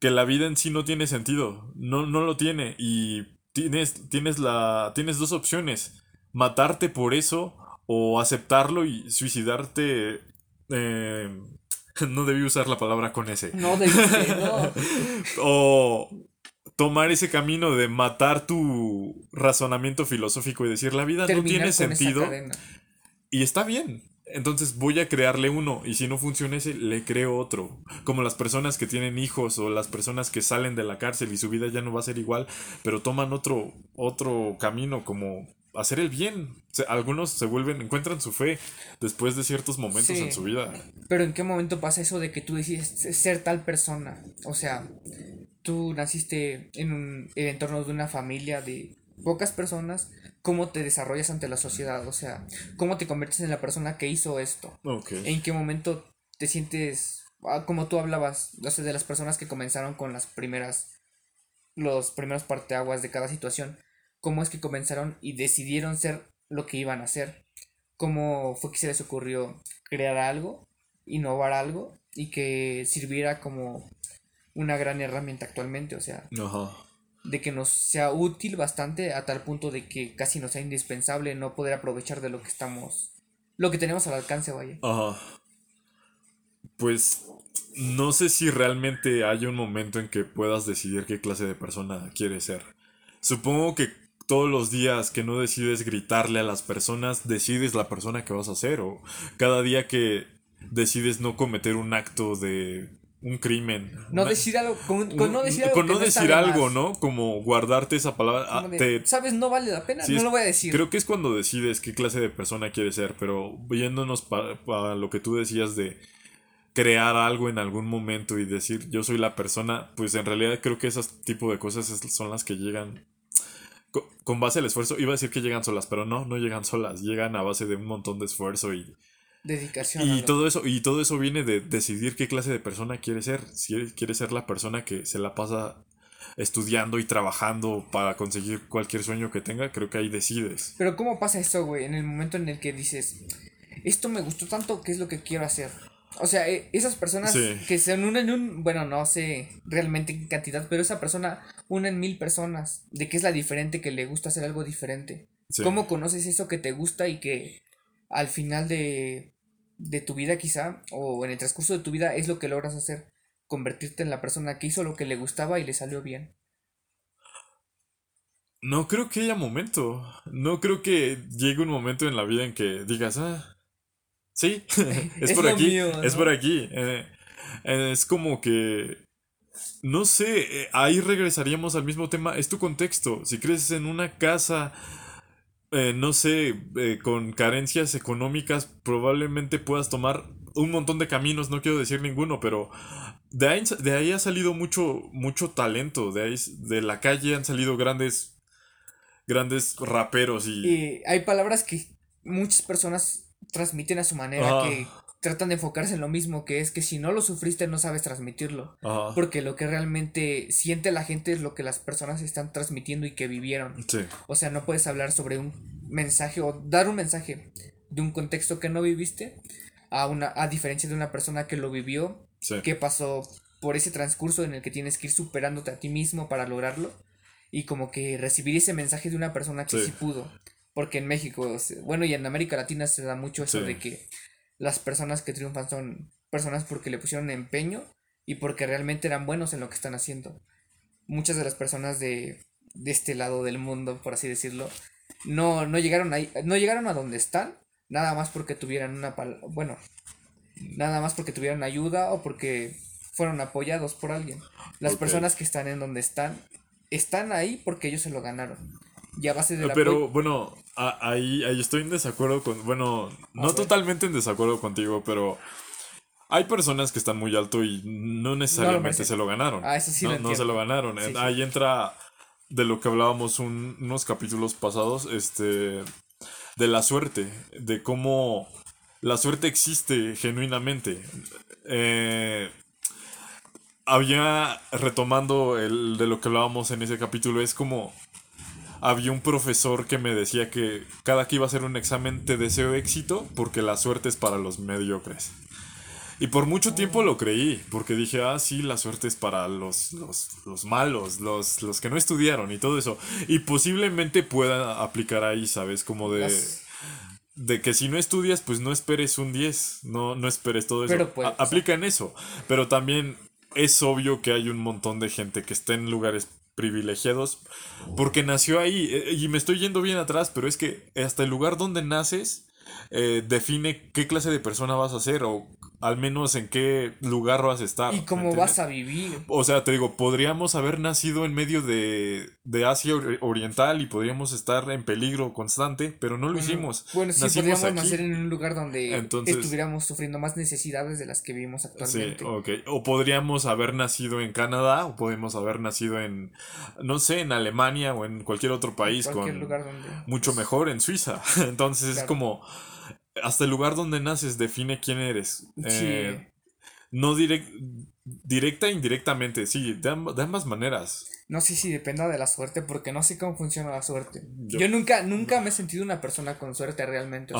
que la vida en sí no tiene sentido, no, no lo tiene y tienes, tienes, la, tienes dos opciones, matarte por eso o aceptarlo y suicidarte. Eh, no debí usar la palabra con ese. No debí, no. o tomar ese camino de matar tu razonamiento filosófico y decir la vida no tiene sentido. Y está bien. Entonces voy a crearle uno y si no funciona ese, le creo otro. Como las personas que tienen hijos o las personas que salen de la cárcel y su vida ya no va a ser igual, pero toman otro, otro camino como hacer el bien. algunos se vuelven, encuentran su fe después de ciertos momentos en su vida. Pero ¿en qué momento pasa eso de que tú decides ser tal persona? O sea, tú naciste en un el entorno de una familia de pocas personas, ¿cómo te desarrollas ante la sociedad? O sea, ¿cómo te conviertes en la persona que hizo esto? ¿En qué momento te sientes, ah, como tú hablabas, o sea, de las personas que comenzaron con las primeras, los primeros parteaguas de cada situación? ¿Cómo es que comenzaron y decidieron ser lo que iban a hacer? ¿Cómo fue que se les ocurrió crear algo, innovar algo y que sirviera como una gran herramienta actualmente? O sea, de que nos sea útil bastante a tal punto de que casi nos sea indispensable no poder aprovechar de lo que estamos, lo que tenemos al alcance, vaya. Ajá. Pues no sé si realmente hay un momento en que puedas decidir qué clase de persona quieres ser. Supongo que todos los días que no decides gritarle a las personas, decides la persona que vas a ser. O cada día que decides no cometer un acto de un crimen. No decir algo, con, no decir algo. Con no, decir algo, ¿no? Como guardarte esa palabra. Ah, Sabes, no vale la pena, no lo voy a decir. Creo que es cuando decides qué clase de persona quieres ser, pero yéndonos para lo que tú decías de crear algo en algún momento y decir yo soy la persona, pues en realidad creo que ese tipo de cosas son las que llegan con base al esfuerzo. Iba a decir que llegan solas, pero no, no llegan solas, llegan a base de un montón de esfuerzo y dedicación. Y todo eso, y todo eso viene de decidir qué clase de persona quiere ser. Si quiere ser la persona que se la pasa estudiando y trabajando para conseguir cualquier sueño que tenga, creo que ahí decides. Pero ¿cómo pasa esto, güey? En el momento en el que dices, esto me gustó tanto, ¿qué es lo que quiero hacer? O sea, e, esas personas que se unen un, bueno, no sé realmente en cantidad, pero esa persona unen mil personas. ¿De qué es la diferente que le gusta hacer algo diferente? ¿Cómo conoces eso que te gusta y que al final de, de tu vida quizá, o en el transcurso de tu vida, es lo que logras hacer, convertirte en la persona que hizo lo que le gustaba y le salió bien. No creo que haya momento. No creo que llegue un momento en la vida en que digas, ah, sí, es, por aquí, es por aquí. Eh, es como que, no sé, eh, ahí regresaríamos al mismo tema. Es tu contexto. Si creces en una casa eh, no sé, eh, con carencias económicas, probablemente puedas tomar un montón de caminos, no quiero decir ninguno, pero de ahí, de ahí ha salido mucho, mucho talento, de ahí, de la calle han salido grandes, grandes raperos y... hay palabras que muchas personas transmiten a su manera, que tratan de enfocarse en lo mismo, que es que si no lo sufriste no sabes transmitirlo. Porque lo que realmente siente la gente es lo que las personas están transmitiendo y que vivieron. O sea, no puedes hablar sobre un mensaje o dar un mensaje de un contexto que no viviste a, una, a diferencia de una persona que lo vivió, que pasó por ese transcurso en el que tienes que ir superándote a ti mismo para lograrlo y como que recibir ese mensaje de una persona que sí, pudo. Porque en México, bueno, y en América Latina se da mucho eso de que las personas que triunfan son personas porque le pusieron empeño y porque realmente eran buenos en lo que están haciendo. Muchas de las personas de, de este lado del mundo, por así decirlo, no, no llegaron ahí, no llegaron a donde están, nada más porque tuvieran una bueno, nada más porque tuvieran ayuda o porque fueron apoyados por alguien. Las personas que están en donde están, están ahí porque ellos se lo ganaron. Y a base de Pero bueno, ahí, ahí estoy en desacuerdo con. Bueno, no totalmente en desacuerdo contigo, pero. Hay personas que están muy alto y no necesariamente se lo ganaron. Ah, eso sí no, se lo ganaron. Ahí entra de lo que hablábamos unos capítulos pasados, este, de la suerte, de cómo la suerte existe genuinamente. Eh, había, retomando el de lo que hablábamos en ese capítulo, es como había un profesor que me decía que cada que iba a hacer un examen te deseo éxito porque la suerte es para los mediocres. Y por mucho tiempo lo creí, porque dije, ah, sí, la suerte es para los, los, malos, los, los que no estudiaron y todo eso. Y posiblemente pueda aplicar ahí, ¿sabes? Como de... De que si no estudias, pues no esperes un 10, no, no esperes todo eso. Pero aplica en eso. Pero también es obvio que hay un montón de gente que está en lugares privilegiados porque nació ahí. Eh, y me estoy yendo bien atrás, pero es que hasta el lugar donde naces eh, define qué clase de persona vas a ser o al menos en qué lugar vas a estar. Y cómo vas a vivir. O sea, te digo, podríamos haber nacido en medio de, de Asia Oriental y podríamos estar en peligro constante, pero no lo hicimos. Bueno, sí, podríamos nacer en un lugar donde estuviéramos sufriendo más necesidades de las que vivimos actualmente. Sí, ok. O podríamos haber nacido en Canadá, o podemos haber nacido en, no sé, en Alemania o en cualquier otro país con lugar donde, mucho pues mejor en Suiza. Entonces es como hasta el lugar donde naces define quién eres. Eh, no directa e indirectamente, sí, de, ambas maneras. No sé si dependa de la suerte, porque no sé cómo funciona la suerte. Yo, nunca, nunca me he sentido una persona con suerte realmente.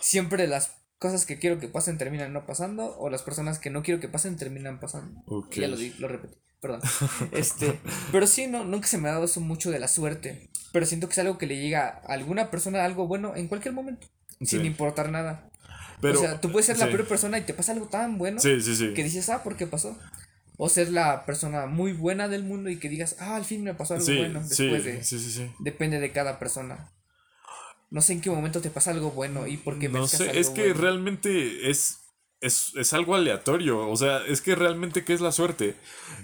siempre las cosas que quiero que pasen terminan no pasando, o las personas que no quiero que pasen terminan pasando. Ya lo di, lo repetí, perdón. este, pero sí, no, nunca se me ha dado eso mucho de la suerte. Pero siento que es algo que le llega a alguna persona algo bueno en cualquier momento sin importar nada. Pero, o sea, tú puedes ser la peor persona y te pasa algo tan bueno que dices, ah, ¿por qué pasó? O ser la persona muy buena del mundo y que digas, ah, al fin me pasó algo bueno. Después de, Depende de cada persona. No sé en qué momento te pasa algo bueno y por qué No sé, es que realmente es es, algo aleatorio. O sea, es que realmente, ¿qué es la suerte?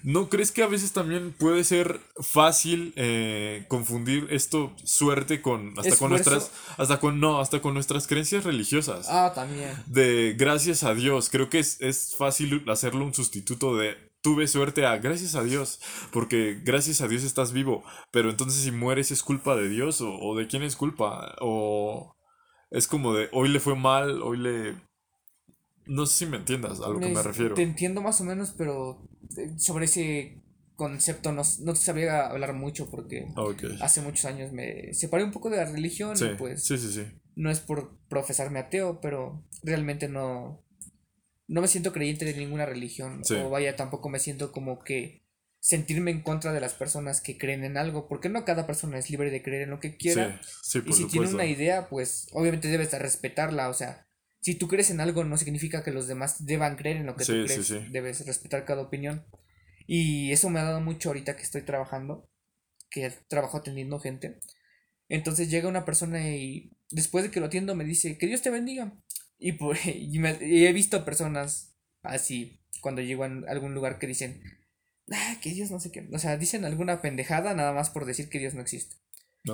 ¿No crees que a veces también puede ser fácil eh, confundir esto, suerte, con. hasta con nuestras. Hasta con. No, hasta con nuestras creencias religiosas. Ah, también. De gracias a Dios. Creo que es, es fácil hacerlo un sustituto de tuve suerte a gracias a Dios, porque gracias a Dios estás vivo, pero entonces si mueres es culpa de Dios o, o, de quién es culpa, o es como de hoy le fue mal, hoy le no sé si me entiendas a lo que me refiero. Te entiendo más o menos, pero eh, sobre ese concepto no, no te sabía hablar mucho porque hace muchos años me separé un poco de la religión y pues sí, sí, sí. no es por profesarme ateo, pero realmente no, no me siento creyente de ninguna religión. O vaya, tampoco me siento como que sentirme en contra de las personas que creen en algo, porque no cada persona es libre de creer en lo que quiera. y si tiene una idea, pues obviamente debes respetarla, o sea, si tú crees en algo no significa que los demás deban creer en lo que tú crees. Debes respetar cada opinión. Y eso me ha dado mucho ahorita que estoy trabajando, que trabajo atendiendo gente. Entonces llega una persona y después de que lo atiendo me dice, que Dios te bendiga. Y, por, he visto personas así cuando llego a algún lugar que dicen, ah, que Dios no sé qué. O sea, dicen alguna pendejada nada más por decir que Dios no existe.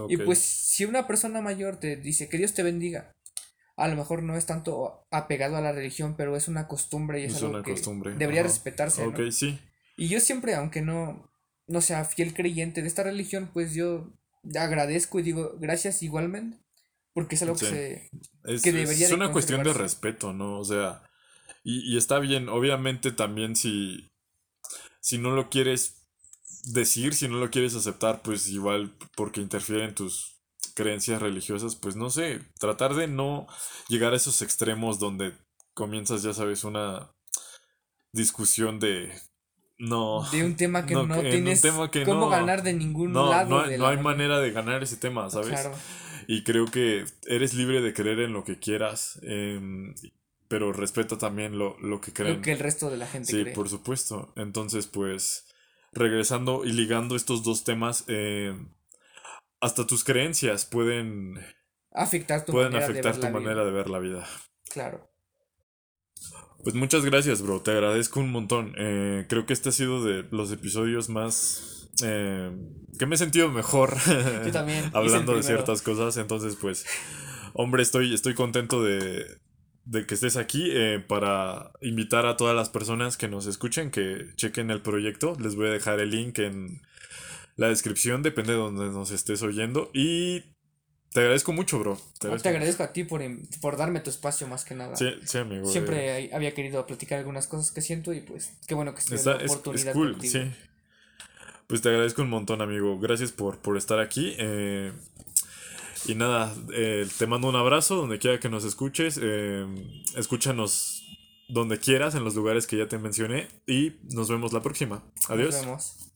Y pues si una persona mayor te dice, que Dios te bendiga, a lo mejor no es tanto apegado a la religión, pero es una costumbre y es, algo que debería respetarse. Ok, sí. Y yo siempre, aunque no, no sea fiel creyente de esta religión, pues yo agradezco y digo gracias igualmente, porque es algo que, se, es, debería Es una cuestión de respeto, ¿no? O sea, y, y está bien, obviamente también si, si no lo quieres decir, si no lo quieres aceptar, pues igual porque interfiere en tus creencias religiosas, pues no sé, tratar de no llegar a esos extremos donde comienzas, ya sabes, una discusión de no de un tema que no, tienes cómo ganar de ningún lado no hay, no hay manera. de ganar ese tema sabes y creo que eres libre de creer en lo que quieras em, pero respeta también lo, lo que creen. Lo que el resto de la gente sí por supuesto. Entonces pues regresando y ligando estos dos temas eh, hasta tus creencias pueden afectar tu, pueden manera, afectar de tu manera de ver la vida. Claro. Pues muchas gracias, bro. Te agradezco un montón. Eh, creo que este ha sido de los episodios más... Eh, que me he sentido mejor Yo también. hablando de ciertas cosas. Entonces, pues, hombre, estoy, estoy contento de, de que estés aquí eh, para invitar a todas las personas que nos escuchen que chequen el proyecto. Les voy a dejar el link en, la descripción, depende de donde nos estés oyendo. Y te agradezco mucho, bro. Te agradezco, a ti por, por, darme tu espacio más que nada. Sí, sí, amigo. Siempre eh. había querido platicar algunas cosas que siento y pues qué bueno que estés la oportunidad. Es, cool, sí. Pues te agradezco un montón, amigo. Gracias por, por estar aquí. Eh, y nada, eh, te mando un abrazo donde quiera que nos escuches. escúchanos donde quieras, en los lugares que ya te mencioné. Y nos vemos la próxima. Adiós. Nos vemos.